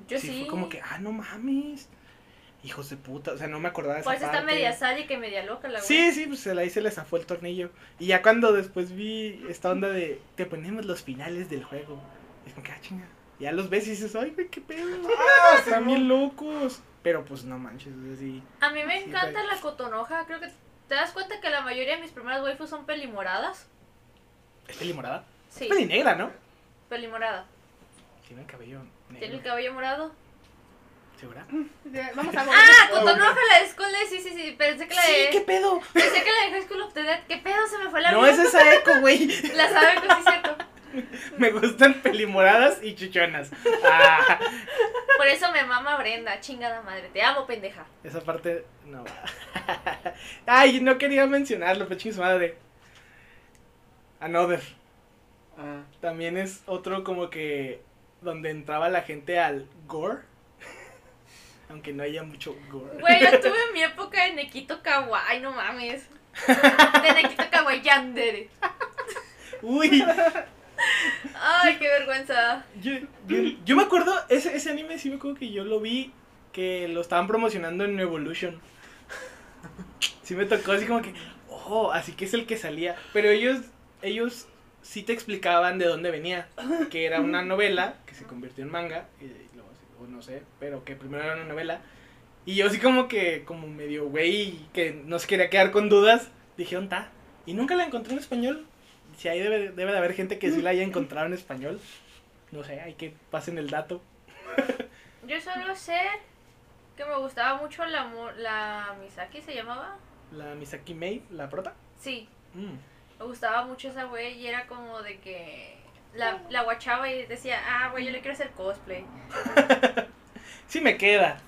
Yo sí. Fue como que, ah, no mames, hijos de puta, o sea, no me acordaba de esa Pues está parte. media sádica y media loca la güey. Sí, sí, pues ahí se le zafó el tornillo. Y ya cuando después vi esta onda de, te ponemos los finales del juego, es como que, ah, chinga. Ya los ves y dices, ay, güey, qué pedo. Ah, sí, Están bien locos. Pero pues no manches, así. A mí me Sí, encanta la cotonoja. Creo que te das cuenta que la mayoría de mis primeras waifus son pelimoradas. Es peli morada. Sí, Es peli negra, ¿no? pelimorada. Tiene el cabello negro. Tiene el cabello morado. ¿Segura? Vamos a. Ah, Cotonoja, la de School sí, sí, sí. Pensé que la Sí, de. ¿qué pedo? Pensé que la de High School of the Dead. ¿Qué pedo? Se me fue la No vida. es esa eco, güey. La sabe que sí, cierto. Me gustan pelimoradas y chichonas. Ah, Por eso me mama Brenda. Chingada madre. Te amo, pendeja. esa parte no va. Ay, no quería mencionarlo, pero chingue su madre. Another. Ah, También es otro como que donde entraba la gente al gore. Aunque no haya mucho gore. Güey, yo tuve mi época de Nekito Kawaii, no mames. De Nekito Kawaii Yandere. Uy, Ay, qué vergüenza. yo, me acuerdo, ese, ese anime sí me acuerdo que yo lo vi, que lo estaban promocionando en Evolution. Sí me tocó así como que, oh, así que es el que salía. Pero ellos, ellos sí te explicaban de dónde venía. Que era una novela que se convirtió en manga, y luego, no sé, pero que primero era una novela. Y yo así como que, como medio güey, que no se quería quedar con dudas, dije, ¿dónde está? Y nunca la encontré en español. Si ahí debe, debe de haber gente que sí la haya encontrado en español. No sé, hay que pasen el dato. Yo solo sé que me gustaba mucho la, la Misaki, ¿se llamaba? La Misaki Mei, la prota. Sí, Mm. me gustaba mucho esa güey y era como de que la, la guachaba y decía, ah, güey, yo le quiero hacer cosplay. Sí me queda.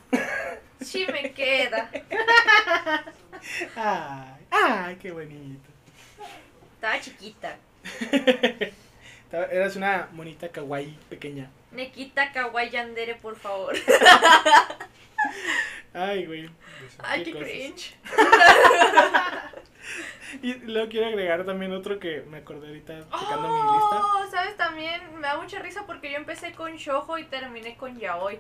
Sí me queda. Ay, ay, qué bonito. Estaba chiquita. Eras una monita kawaii pequeña. Nekita Kawaii Yandere, por favor. Ay, güey. Ay, qué cringe. Y luego quiero agregar también otro que me acordé ahorita checando mi lista. Oh, ¿sabes? También me da mucha risa porque yo empecé con Shoujo y terminé con Yaoi.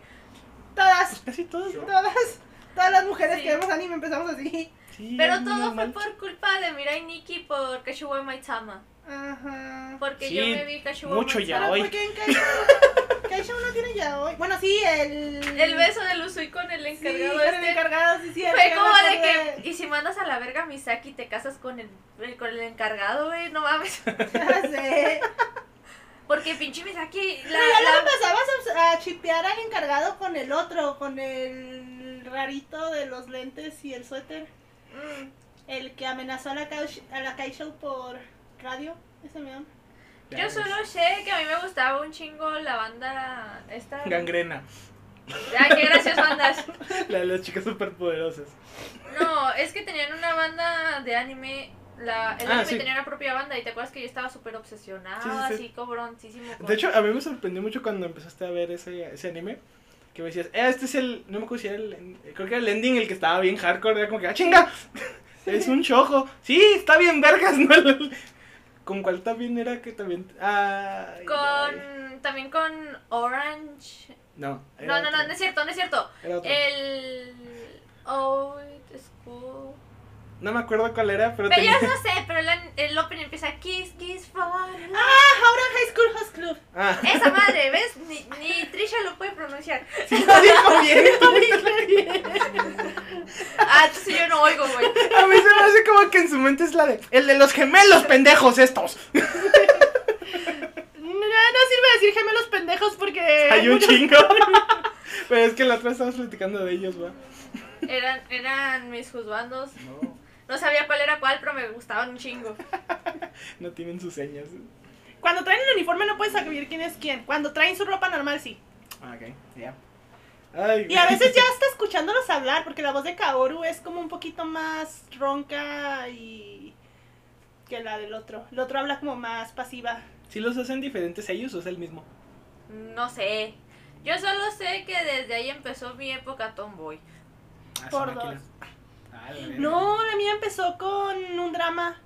Todas, Casi todos. ¿no? todas, todas las mujeres Sí. que vemos anime empezamos así. Sí, Pero todo fue por culpa de Mirai Nikki por Kashiwa Maitama. Ajá. Porque Sí, yo me vi Kashiwa mucho Maitama. Pero yaoi. porque en Kaisha, Kaisha uno tiene ya hoy. Bueno, sí, el. El beso de Usui con el Sí, encargado con el este. encargado, sí, sí. Fue como de que, y si mandas a la verga a Misaki, te casas con el, el- con el encargado, güey, no mames. Ya sé. Porque pinche Misaki, la, Pero ya la- empezabas a, a chipear al encargado con el otro, con el rarito de los lentes y el suéter. Mm, El que amenazó a la, a la Kaisho por radio. Ese. Ya Yo solo sé que a mí me gustaba un chingo la banda esta. Gangrena. Ay, qué gracias bandas. La de las chicas superpoderosas. No, es que tenían una banda de anime. La, el Ah, anime sí. tenía una propia banda y te acuerdas que yo estaba súper obsesionada, Sí, sí, sí. así cobroncísimo. con- De hecho, a mí me sorprendió mucho cuando empezaste a ver ese, ese anime. Que me decías, eh, este es el. No me acuerdo si era el. Creo que era el ending el que estaba bien hardcore. Era como que, ¡ah, chinga! Es un chojo. Sí, está bien, vergas. ¿no? ¿Con cuál también era que también.? Ay, ay. con también con Orange. No, No, no, no, no es cierto, no es cierto. Era otro. El Old School. No me acuerdo cuál era, pero Pero tenía. yo no sé, pero el, el opening empieza Kiss, Kiss, for. ¡Ah! Ahora High School Host Club. Ah, Esa madre, ¿ves? Ni, ni Trisha lo puede pronunciar. sí lo dijo bien. Ah, entonces yo no oigo, güey. A mí se me hace como que en su mente es la de. El de los gemelos pendejos estos. No, no sirve decir gemelos pendejos porque. Hay un chingo. Pero es que la otra estabas platicando de ellos, va. Eran, eran mis juzgandos. No, No sabía cuál era cuál, pero me gustaban un chingo. no tienen sus señas. Cuando traen el uniforme no puedes saber quién es quién. Cuando traen su ropa normal, sí. Ah, ok, ya. Ay, Y a veces ya hasta escuchándolos hablar, porque la voz de Kaoru es como un poquito más ronca y. que la del otro. El otro habla como más pasiva. Si los hacen diferentes ellos o es el mismo. No sé. Yo solo sé que desde ahí empezó mi época tomboy. Ah, Por máquina. dos. No, la mía empezó con un drama.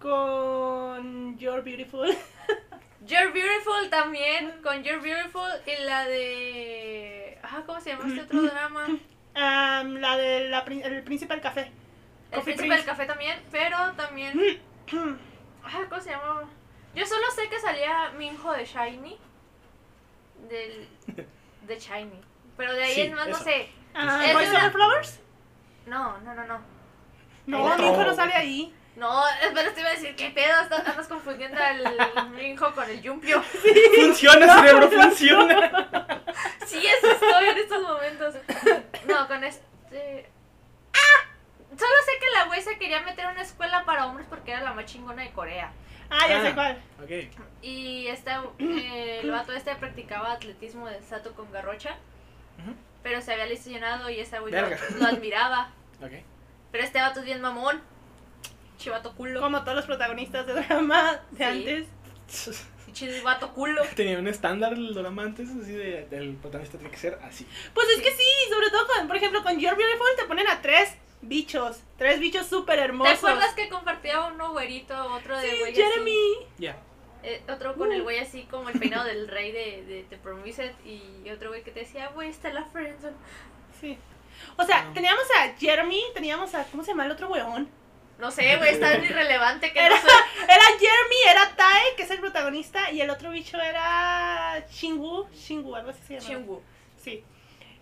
Con You're Beautiful. You're Beautiful también, con You're Beautiful y la de... Ah, ¿cómo se llama este otro drama? Am, la del el príncipe del café. El Coffee Príncipe del. Café también, pero también... Ah, ¿cómo se llamaba? Yo solo sé que salía Minho de Shiny. Del... De Shiny. Pero de ahí Sí, en más no sé. Ah, Es Boys una- Over Flowers. No, no, no, no. No, mi hijo no sale ahí. No, pero te iba a decir, ¿qué pedo? Estás- Andas confundiendo al Minho con el Yumpio. Funciona, cerebro, funciona. Sí, eso estoy en estos momentos. No, con este. ¡Ah! Solo sé que la güey se quería meter a una escuela para hombres porque era la más chingona de Corea. Ah, ya Ah. sé cuál. Ok. Y este, eh, el vato este practicaba atletismo de Sato con garrocha. Ujú. Pero se había lesionado y esa güey lo, lo admiraba. Ok. Pero este vato es bien mamón. Chivato culo. Como todos los protagonistas de drama de Sí. antes. Chivato culo. Tenía un estándar el drama antes, así de. El protagonista tiene que ser así. Pues es que sí, sobre todo con, por ejemplo, en Your Beautiful te ponen a tres bichos. Tres bichos súper ¿Te hermosos. acuerdas que compartía uno güerito, otro de Sí, güey Jeremy. Ya. así? Eh, otro con el güey así como el peinado del rey de, de The Promised y otro güey que te decía, güey, está la friendzone. Sí. O sea, No. teníamos a Jeremy, teníamos a. ¿Cómo se llama el otro weón? No sé, güey, es tan irrelevante que Era, no sé. era Jeremy, era Tae, que es el protagonista, y el otro bicho era Shingu. Shingu, algo así se llama. Shingu. Sí.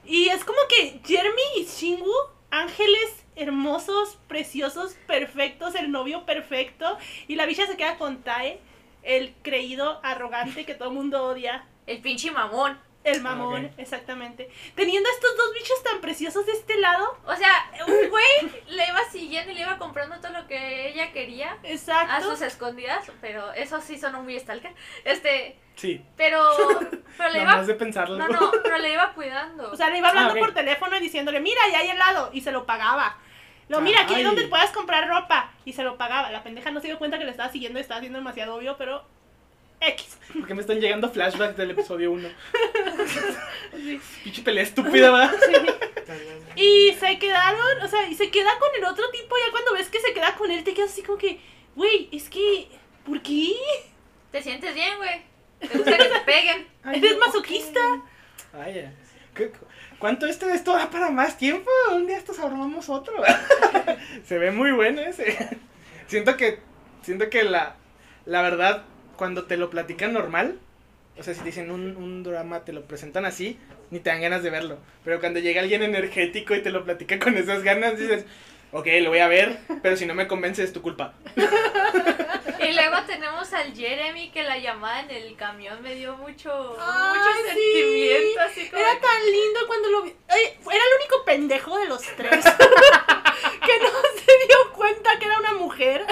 Y es como que Jeremy y Shingu, ángeles hermosos, preciosos, perfectos, el novio perfecto. Y la bicha se queda con Tae, el creído arrogante que todo el mundo odia. El pinche mamón. El mamón, Ok. exactamente. Teniendo a estos dos bichos tan preciosos de este lado. O sea, un güey le iba siguiendo y le iba comprando todo lo que ella quería a Exacto. sus escondidas, pero eso sí sonó muy stalker. Este, Sí. pero, pero le iba, de pensarlo. no, no, pero le iba cuidando. O sea, le iba hablando Ah, por teléfono y diciéndole, mira, ya hay helado. Y se lo pagaba. Lo, mira, aquí es donde puedas comprar ropa. Y se lo pagaba. La pendeja no se dio cuenta que le estaba siguiendo y estaba haciendo demasiado obvio, pero... X. Porque me están llegando flashbacks del episodio 1. Pinche pelea estúpida, va. Y se quedaron, o sea, y se queda con el otro tipo. Ya cuando ves que se queda con él, te quedas así como que, güey, es que, ¿por qué? ¿Te sientes bien, güey? ¿Te gusta que te peguen? Ay, Eres masoquista. Vaya. ¿Qué- cu- ¿Cuánto este de esto da para más tiempo? Un día estos armamos otro. Se ve muy bueno ese. Siento que, siento que la, la verdad, cuando te lo platican normal, o sea, si dicen un, un drama, te lo presentan así, ni te dan ganas de verlo. Pero cuando llega alguien energético y te lo platica con esas ganas, dices, ok, lo voy a ver, pero si no me convence es tu culpa. Y luego tenemos al Jeremy que la llamada en el camión me dio mucho, Ay, mucho sí. sentimiento, así como Era que- tan lindo cuando lo vi. Ay, era el único pendejo de los tres que no se dio cuenta que era una mujer.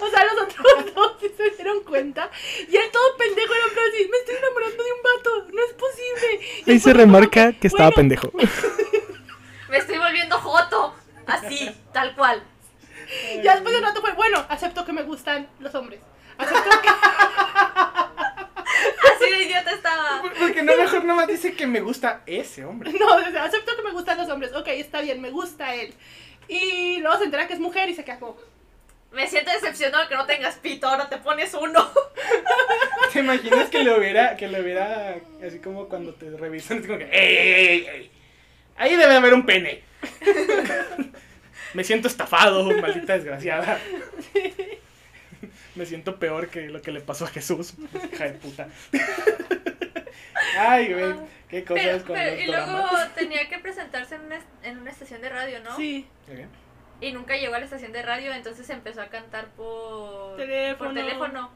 O sea, los otros dos sí se dieron cuenta. Y él todo pendejo era plan así, me estoy enamorando de un vato, no es posible. Y Ahí se remarca que estaba bueno, pendejo. me estoy volviendo joto, así, tal cual. Ya después de un rato fue, bueno, acepto que me gustan los hombres. Acepto que... Así de idiota estaba. Porque no mejor nomás dice que me gusta ese hombre. No, o sea, acepto que me gustan los hombres. Ok, está bien, me gusta él. Y luego se entera que es mujer y se queda como... Me siento decepcionado que no tengas pito, ahora te pones uno. ¿Te imaginas que lo hubiera, que lo hubiera, así como cuando te revisan, así como que, ¡ey, ey, ey, ey! Ahí debe haber un pene. Me siento estafado, maldita desgraciada. Me siento peor que lo que le pasó a Jesús, hija de puta. Ay, güey, qué cosas Pero, con pero- los y luego dramas. tenía que presentarse en una, en una estación de radio, ¿no? Sí. Y nunca llegó a la estación de radio, entonces empezó a cantar por Teléfono. Por teléfono.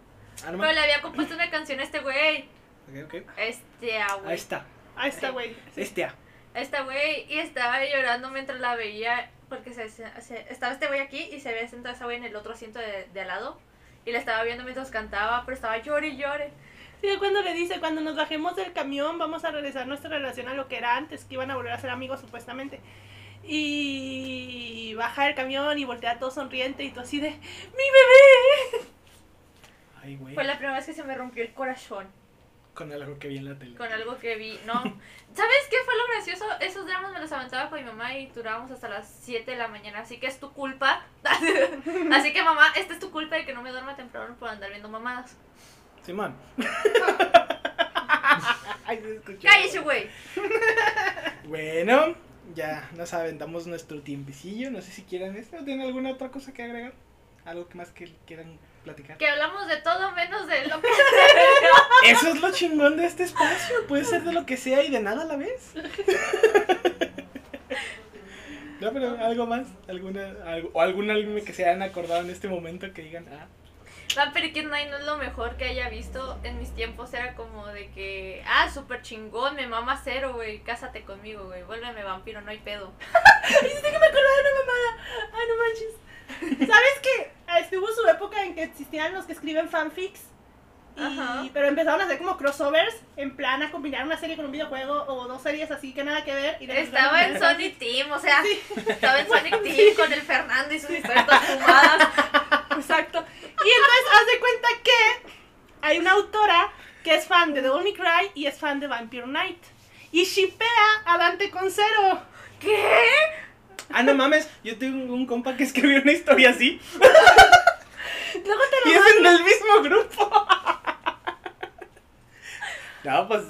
Ah, no Pero le había compuesto una canción a este güey. ok, ok. Este, ah, Ahí güey. está, ahí está, güey. Sí. este ah. A Esta güey. Y estaba llorando mientras la veía. Porque se, se- estaba este güey aquí y se había sentado esa güey en el otro asiento de, de al lado. Y la estaba viendo mientras cantaba, pero estaba llore y llore. Sí, cuando le dice, cuando nos bajemos del camión vamos a regresar nuestra relación a lo que era antes, que iban a volver a ser amigos supuestamente. Y baja el camión y voltea todo sonriente y todo así de, ¡Mi bebé! Ay, güey, Fue la primera vez que se me rompió el corazón. Con algo que vi en la tele. Con algo que vi. No. ¿Sabes qué fue lo gracioso? Esos dramas me los aventaba con mi mamá y durábamos hasta las 7 de la mañana. Así que es tu culpa. así que mamá, esta es tu culpa de que no me duerma temprano por andar viendo mamadas. Simón. Ay, se escuchó. ¡Cállese, güey! Bueno, ya nos aventamos nuestro tiempecillo. No sé si quieran esto o tienen alguna otra cosa que agregar. Algo que más que quieran platicar. Que hablamos de todo menos de lo que Eso es lo chingón de este espacio. Puede ser de lo que sea y de nada a la vez. No, pero algo más, alguna, algo, o algún anime que se hayan acordado en este momento que digan, ah, Vampire Kid Night no es lo mejor que haya visto en mis tiempos. Era como de que, ah, súper chingón, me mama cero, güey. Cásate conmigo, güey. Vuélveme vampiro, no hay pedo. Hiciste que me acordaba de una mamada. Ah, no manches. ¿Sabes que estuvo su época en que existían los que escriben fanfics? Y- Ajá. pero empezaron a hacer como crossovers, en plan a combinar una serie con un videojuego o dos series así que nada que ver. Y Estaba en Sonic Team, o sea, estaba en Sonic Team con el Fernando y sus historias fumadas. Exacto. Y entonces haz de cuenta que hay una autora que es fan de Devil May Cry y es fan de Vampire Knight. Y shippea a Dante con Cero. ¿Qué? Ah, no mames, yo tengo un compa que escribió una historia así. Luego te Y lo es en el mismo grupo. No, pues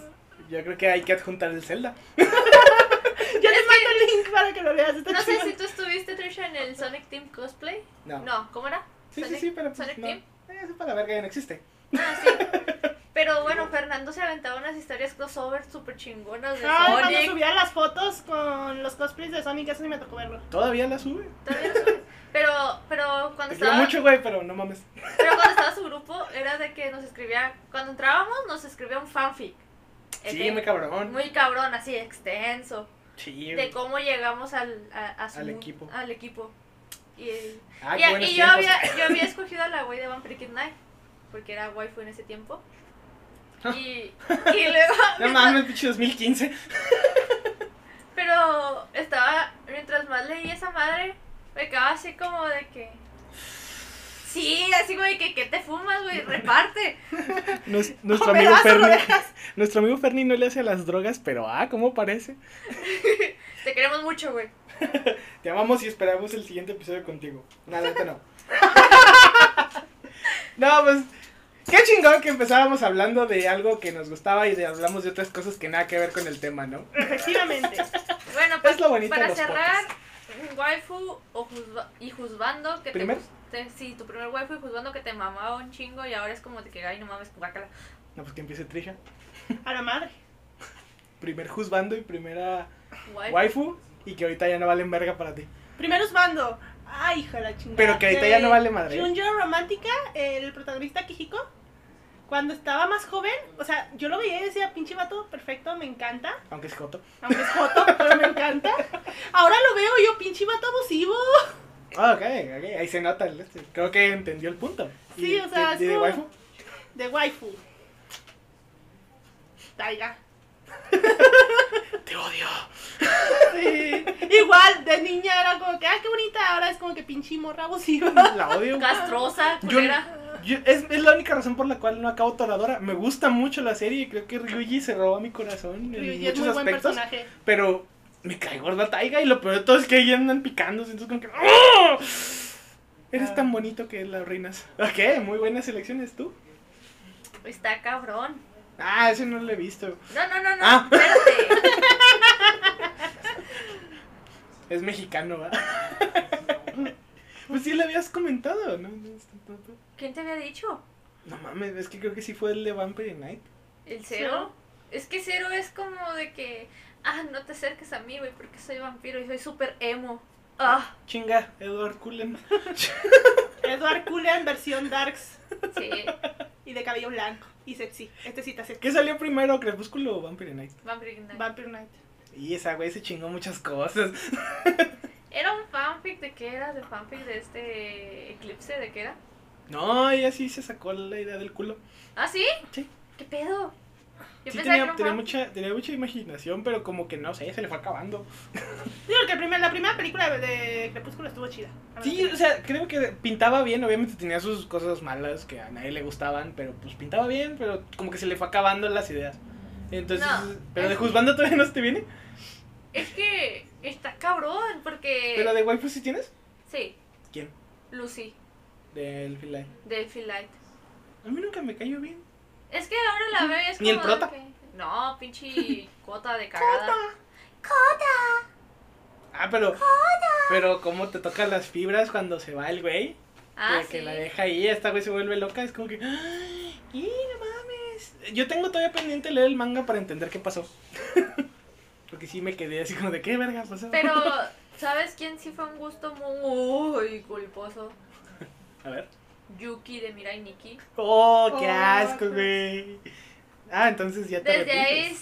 yo creo que hay que adjuntar el Zelda. Yo te mando el link para que lo veas. Está No sé si tú estuviste, Trisha, en el Sonic Team cosplay. No. No, ¿cómo era? Sí, sí, Sonic- sí, pero pues Sonic no. Team. Eh, Eso para la verga ya no existe. Ah, sí. Pero bueno, Fernando se aventaba unas historias crossover súper chingonas de Ah, cuando Sonic. subía las fotos con los cosplays de Sonic, eso sí me tocó verlo. Todavía la sube. Todavía lo subes. Pero, pero cuando Te estaba, mucho, güey, pero no mames. pero cuando estaba su grupo, era de que nos escribía, cuando entrábamos, nos escribía un fanfic. Sí, Este, muy cabrón. Muy cabrón, así extenso. Sí, De cómo llegamos al, a, a su- Al equipo. Al equipo. Y, Ah, y- y yo, había, yo había escogido a la güey de Vampire Kid Night. Porque era waifu en ese tiempo. Y, y luego. No mames, pinche 2015. Pero estaba, mientras más leí esa madre, me quedaba así como de que... Sí, así de que, ¿qué te fumas, güey? Reparte. Nues- nuestro amigo Ferni. Nuestro amigo Ferni no le hace a las drogas, pero ah, ¿cómo parece? Te queremos mucho, güey. Te amamos y esperamos el siguiente episodio contigo. Nada, no. no, pues. Qué chingón que empezábamos hablando de algo que nos gustaba y de hablamos de otras cosas que nada que ver con el tema, ¿no? Efectivamente. Bueno, pues Es lo bonito para de los cerrar, waifu o juzba- y juzbando que ¿Primer? te, guste- Sí, tu primer waifu y juzbando que te mamaba un chingo y ahora es como de que, ay, no mames, guácala. No, pues que empiece Trisha. A la madre. Primer juzbando y primera Waifu. waifu. Y que ahorita ya no valen verga para ti. Primero es Bando. Ay, hija la chingada. Pero que ahorita ya no vale madre. Junjo Romántica, el protagonista Kijiko, cuando estaba más joven, o sea, yo lo veía y decía, pinche vato, perfecto, me encanta. Aunque es joto. Aunque es foto, pero me encanta. Ahora lo veo y yo, pinche vato abusivo. Ah, ok, ok. Ahí se nota. el este. Creo que entendió el punto. Sí, ¿Y o sea, de- es de waifu? De waifu. Taiga. Te odio. Sí. Igual, de niña era como que, ay, qué bonita. Ahora es como que pinche morra abusiva. La odio. Castrosa, culera. Yo- es, es la única razón por la cual no acabo Toradora. Me gusta mucho la serie y creo que Ryuji se roba mi corazón en Y es muchos muy buen aspectos. personaje. Pero me cae gorda Taiga y lo peor de todo es que ahí andan picándose. Entonces, como que. ¡Oh! Eres Ah. tan bonito que las reinas. Ok, muy buenas elecciones tú. Está cabrón. Ah, ese no lo he visto. No, no, no, no. Ah. Espérate. Es mexicano, ¿va? Pues sí lo habías comentado, ¿no? ¿Quién te había dicho? No mames, es que creo que sí fue el de Vampire Night. ¿El cero? Es que cero es como de que. Ah, no te acerques a mí, güey, porque soy vampiro y soy súper emo. Ah, Chinga, Edward Cullen. Edward Cullen, versión Darks. sí. Y de cabello blanco. Y sexy. Este sí está sexy. ¿Qué salió primero, Crepúsculo o Vampire Night? Vampire Knight. Vampire Night. Y esa güey se chingó muchas cosas. ¿Era un fanfic de qué era? ¿De fanfic de este Eclipse? ¿De qué era? No, ella sí se sacó la idea del culo. ¿Ah, sí? Sí. ¿Qué pedo? Yo Sí que tenía, mucha, tenía mucha imaginación, pero como que no sé, se le fue acabando. Digo que el primer, la primera película de, Crepúsculo estuvo chida. Sí, o sea, creo que pintaba bien, obviamente tenía sus cosas malas que a nadie le gustaban, pero pues pintaba bien, pero como que se le fue acabando las ideas. Entonces, No, pero de juzgando todavía no te viene. Es que está cabrón, porque. Pero de waifu sí tienes. Sí, ¿Quién? Lucy, Del Filay. de Phil Light. A mí nunca me cayó bien. Es que ahora la veo y es ¿Ni el como de prota? que- No, pinche cota de cagada. Ah, pero. Pero cómo te tocan las fibras cuando se va el güey. Ah, que, que sí. la deja ahí, esta güey se vuelve loca, es como que. ¡ay! ¡Y no mames! Yo tengo todavía pendiente leer el manga para entender qué pasó. Porque sí me quedé así como de qué verga pasó. Pero, ¿sabes quién sí fue un gusto muy culposo? A ver. Yuki de Mirai Nikki. ¡Oh, qué Oh, asco, güey! Ah, entonces ya te Desde ahí,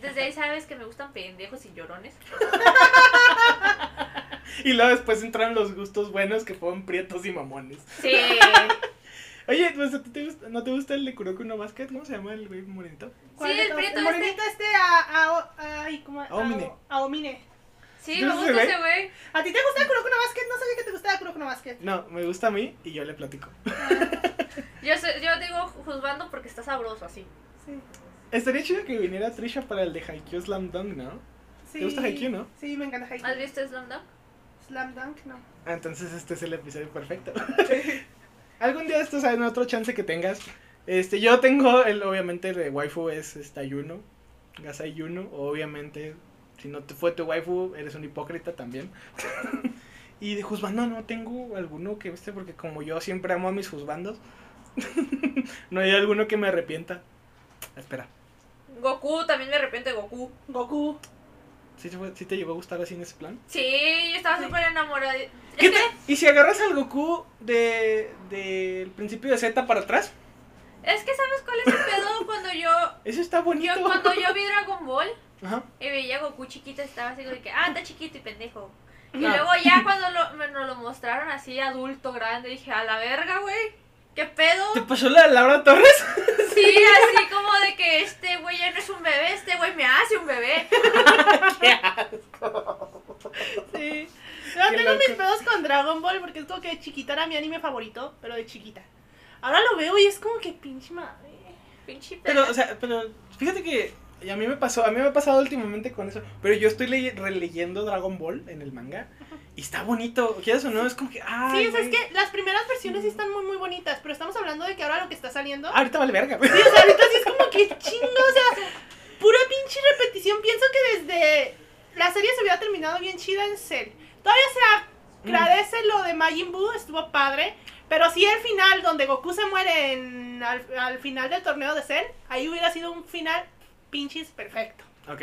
desde ahí sabes que me gustan pendejos y llorones. Y luego después entraron los gustos buenos que fueron prietos y mamones. Sí. Oye, pues, ¿a ti te gusta- ¿no te gusta el de Kuroko no Basket? ¿Cómo se llama el güey morenito? ¿Cuál Sí, el prieto El este. morenito este a, a, a- ay, ¿cómo? Aomine. A, Aomine. Sí, ¿No me gusta ese güey. ¿A ti te gusta Kuroko no Basket? No sabía que te gustaba Kuroko no Basket. No, me gusta a mí y yo le platico. Yo, sé- yo digo juzgando porque está sabroso así. Sí. Estaría chido que viniera Trisha para el de Haikyuu Slam Dunk, ¿no? Sí. ¿Te gusta Haikyuu, no? Sí, me encanta ¿Has Haikyuu. visto Slam Dunk? Slam Dunk, no. Ah, entonces este es el episodio perfecto. Algún día esto en otro chance que tengas. Este, yo tengo el, obviamente, el de waifu es esta Yuno. Gasai Yuno. Obviamente, si no te fue tu waifu, eres un hipócrita también. y de juzbando no tengo alguno que este, porque como yo siempre amo a mis juzbandos, no hay alguno que me arrepienta. Espera, Goku, también me arrepiento de Goku. Goku. ¿Sí te, fue- sí te llegó a gustar así en ese plan? Sí, yo estaba Sí. súper enamorada. de- ¿Qué te- ¿Y si agarras al Goku de del principio de Z para atrás? es que ¿sabes cuál es el pedo? Cuando yo, Eso está bonito. yo, cuando yo vi Dragon Ball Ajá. y veía a Goku chiquito, estaba así como de que, ah, está chiquito y pendejo. Y Ah. luego ya cuando lo, me, nos lo mostraron así adulto, grande, dije, a la verga, güey. ¿Qué pedo? ¿Te pasó la de Laura Torres? Sí, así como de que este güey ya no es un bebé, este güey me hace un bebé. Sí. Yo Qué tengo loco. mis pedos con Dragon Ball porque es como que de chiquita era mi anime favorito, pero de chiquita. Ahora lo veo y es como que pinche madre. Pinche Pero, pedo. o sea, pero fíjate que y a mí me pasó, a mí me ha pasado últimamente con eso, pero yo estoy leye- releyendo Dragon Ball en el manga y está bonito, ¿quieres o no? Es como que, ay, sí, o sea, es que las primeras versiones sí están muy, muy bonitas, pero estamos hablando de que ahora lo que está saliendo. Ahorita vale verga. Sí, o sea, ahorita sí es como que chingo, o sea, pura pinche repetición. Pienso que desde la serie se hubiera terminado bien chida en Cell. Todavía se agradece lo de Majin Buu, estuvo padre. Pero sí el final, donde Goku se muere en, al, al final del torneo de Cell, ahí hubiera sido un final pinches perfecto. Ok.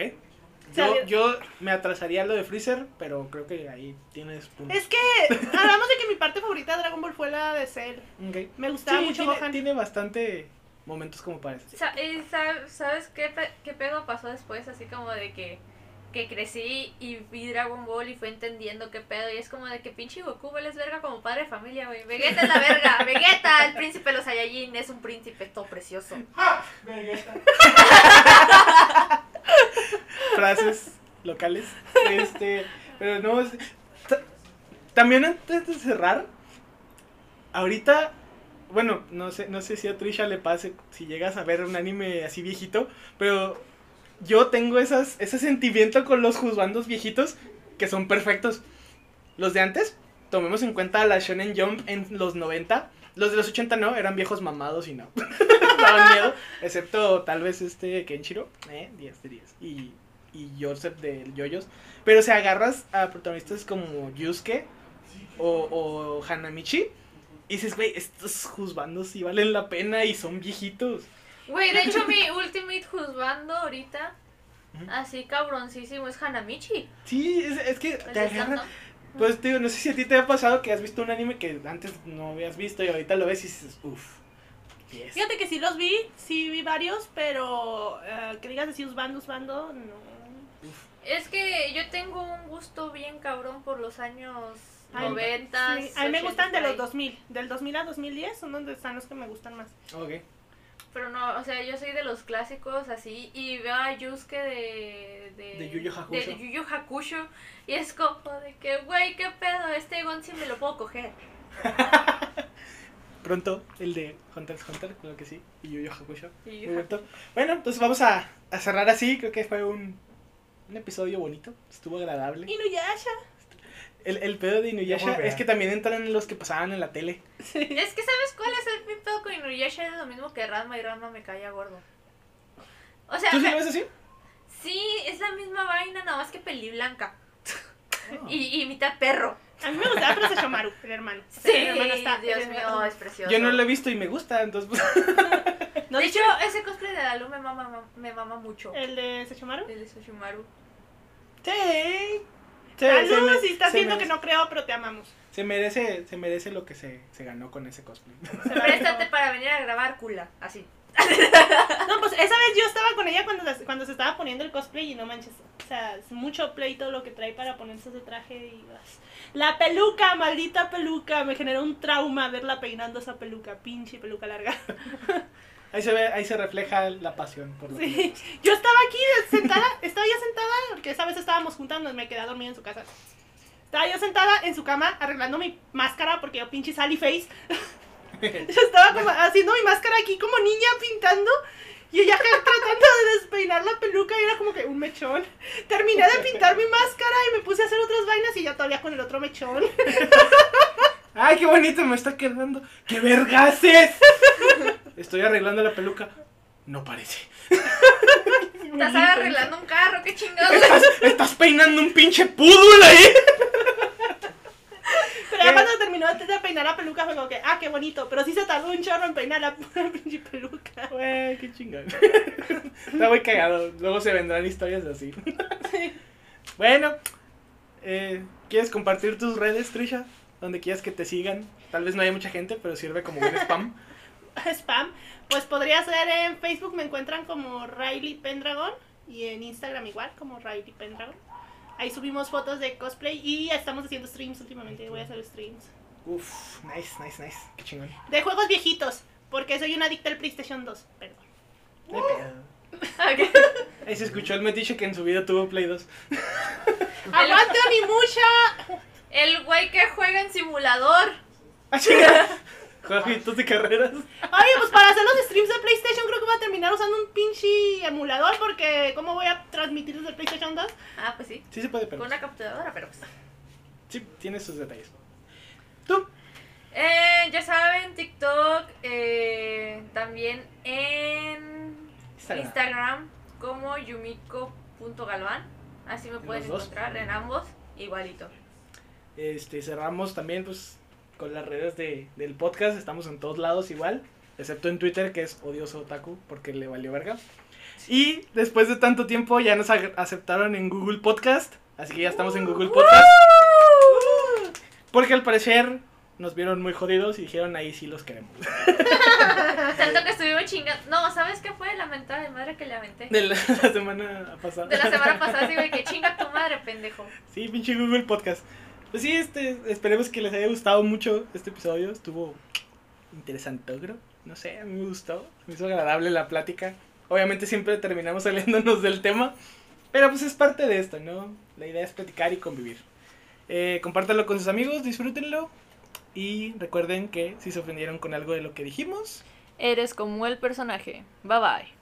Yo, yo me atrasaría lo de Freezer, pero creo que ahí tienes puntos. Es que hablamos de que mi parte favorita de Dragon Ball fue la de Cell. Ok. Me gustaba Sí, mucho tiene, Gohan. tiene bastante momentos como para eso. Sa- y sab- ¿Sabes qué, pe- qué pedo pasó después? Así como de que, que crecí y vi Dragon Ball y fue entendiendo qué pedo. Y es como de que pinche Goku vales verga como padre de familia, güey. Vegeta es la verga. Vegeta, el príncipe de los Saiyajin, es un príncipe todo precioso. frases locales. Este, pero no. es- También antes de cerrar, ahorita, bueno, no sé, no sé si a Trisha le pase si llegas a ver un anime así viejito, pero yo tengo esas, ese sentimiento con los juzbandos viejitos que son perfectos. Los de antes, tomemos en cuenta la Shonen Jump en los 90. Los de los 80 no, eran viejos mamados y no. Daban miedo. Excepto tal vez este Kenshiro. Eh, 10 de 10. Y, y Joseph de Yoyos. Pero si agarras a protagonistas como Yusuke o, o Hanamichi. Y dices, güey, estos juzbandos sí valen la pena y son viejitos. Güey, de hecho mi ultimate juzgando ahorita, Ujú. así cabroncísimo, es Hanamichi. Sí, es, es que El te de agarran. Slam Pues, tío, no sé si a ti te ha pasado que has visto un anime que antes no habías visto y ahorita lo ves y dices, uff. Yes. Fíjate que sí los vi, sí vi varios, pero eh, que digas así Usbando, Usbando, no. Es que yo tengo un gusto bien cabrón por los años Ay, 90. Sí, a mí me gustan de los 2000, del 2000 a 2010 son donde están los que me gustan más. Ok. Pero no, o sea, yo soy de los clásicos así y veo a Yusuke de... De, De Yu Yu Hakusho. de Yu Yu Hakusho y es como de que, güey, qué pedo, este Gonzi me lo puedo coger. Pronto el de Hunter x Hunter, creo que sí. Y Yu Yu Hakusho. Muy bonito. Bueno, entonces vamos a, a cerrar así. Creo que fue un, un episodio bonito. Estuvo agradable. Inuyasha. El, el pedo de Inuyasha es que también entran en los que pasaban en la tele. Es que, ¿sabes cuál es el pedo con Inuyasha? Es lo mismo que Ranma y Ranma me caía gordo. O sea, ¿Tú sí lo ves así? sí, es la misma vaina, nada más que peli blanca. Y, y mitad perro. A mí me gustaba pero Sesshomaru, el hermano. Sí, el hermano está. Dios el mío, hermano- es precioso. Yo no lo he visto y me gusta, entonces pues, ¿No de viste hecho, ese cosplay de Dalu me mama, me mama mucho. el de Sesshomaru? El de Sushimaru. Sí. Sí, se Saludos, me- si estás viendo que no creo, pero te amamos. Se merece, se merece lo que se, se ganó con ese cosplay. Préstate para venir a grabar cula, así. No, pues esa vez yo estaba con ella cuando, se- cuando se estaba poniendo el cosplay y no manches. O sea, es mucho play todo lo que trae para ponerse ese traje y vas. La peluca, maldita peluca. Me generó un trauma verla peinando esa peluca, pinche peluca larga. Ahí se ve, ahí se refleja la pasión por Sí. Yo estaba aquí sentada, estaba ya sentada, porque esa vez estábamos juntando, me quedé dormida en su casa. Estaba yo sentada en su cama arreglando mi máscara porque yo pinche Sally Face. Yo estaba como haciendo mi máscara aquí como niña pintando Y ella tratando de despeinar la peluca y era como que un mechón. Terminé de pintar mi máscara y me puse a hacer otras vainas y ya todavía con el otro mechón. ¡Ay, qué bonito me está quedando! ¡Qué vergases! Estoy arreglando la peluca. No parece. Estás arreglando un carro, qué chingados. Estás, estás peinando un pinche púdul ahí. Pero ya cuando terminó de peinar la peluca fue como que, ah, qué bonito. Pero sí se tardó un chorro en peinar la pinche peluca. Güey, qué chingón. Está muy cagado. Luego se vendrán historias así. Bueno, eh, ¿quieres compartir tus redes, Trisha? Donde quieras que te sigan. Tal vez no haya mucha gente, pero sirve como un spam. Spam. Pues podría ser en Facebook, me encuentran como Riley Pendragon. Y en Instagram igual, como Riley Pendragon. Ahí subimos fotos de cosplay y estamos haciendo streams últimamente. Voy a hacer streams. Uf, nice, nice, nice. Qué chingón. De juegos viejitos, porque soy una adicta al PlayStation 2. Perdón. No hay pedo. Ok. Ahí se escuchó el metiche que en su vida tuvo Play 2. ¡Aguante Onimusha! El güey que juega en simulador. Jueguitos de carreras. Oye, pues para hacer los streams de PlayStation creo que voy a terminar usando un pinche emulador porque ¿cómo voy a transmitir desde el PlayStation 2? Ah, pues sí. Sí se puede, pero. Con una capturadora, pero pues. Sí, tiene sus detalles. ¿Tú? Eh, ya saben, TikTok, eh, también en Instagram. Instagram como yumiko.galván. Así me ¿En pueden encontrar en ambos, igualito. Este, cerramos también, pues, con las redes de, del podcast. Estamos en todos lados igual. Excepto en Twitter, que es odioso otaku, porque le valió verga. Y después de tanto tiempo ya nos aceptaron en Google Podcast. Así que ya estamos en Google Podcast. Porque al parecer nos vieron muy jodidos y dijeron ahí sí los queremos. Tanto que estuvimos chingando. No, ¿sabes qué fue la mentada de madre que le aventé? De la, la semana pasada. De la semana pasada, así, güey, que chinga tu madre, pendejo. Sí, pinche Google Podcast. Pues sí, este, esperemos que les haya gustado mucho este episodio. Estuvo interesante, creo. No sé, a mí me gustó. Me hizo agradable la plática. Obviamente siempre terminamos saliéndonos del tema. Pero pues es parte de esto, ¿no? La idea es platicar y convivir. Eh, compártanlo con sus amigos, disfrútenlo. Y recuerden que si se ofendieron con algo de lo que dijimos, Eres como el personaje. Bye bye.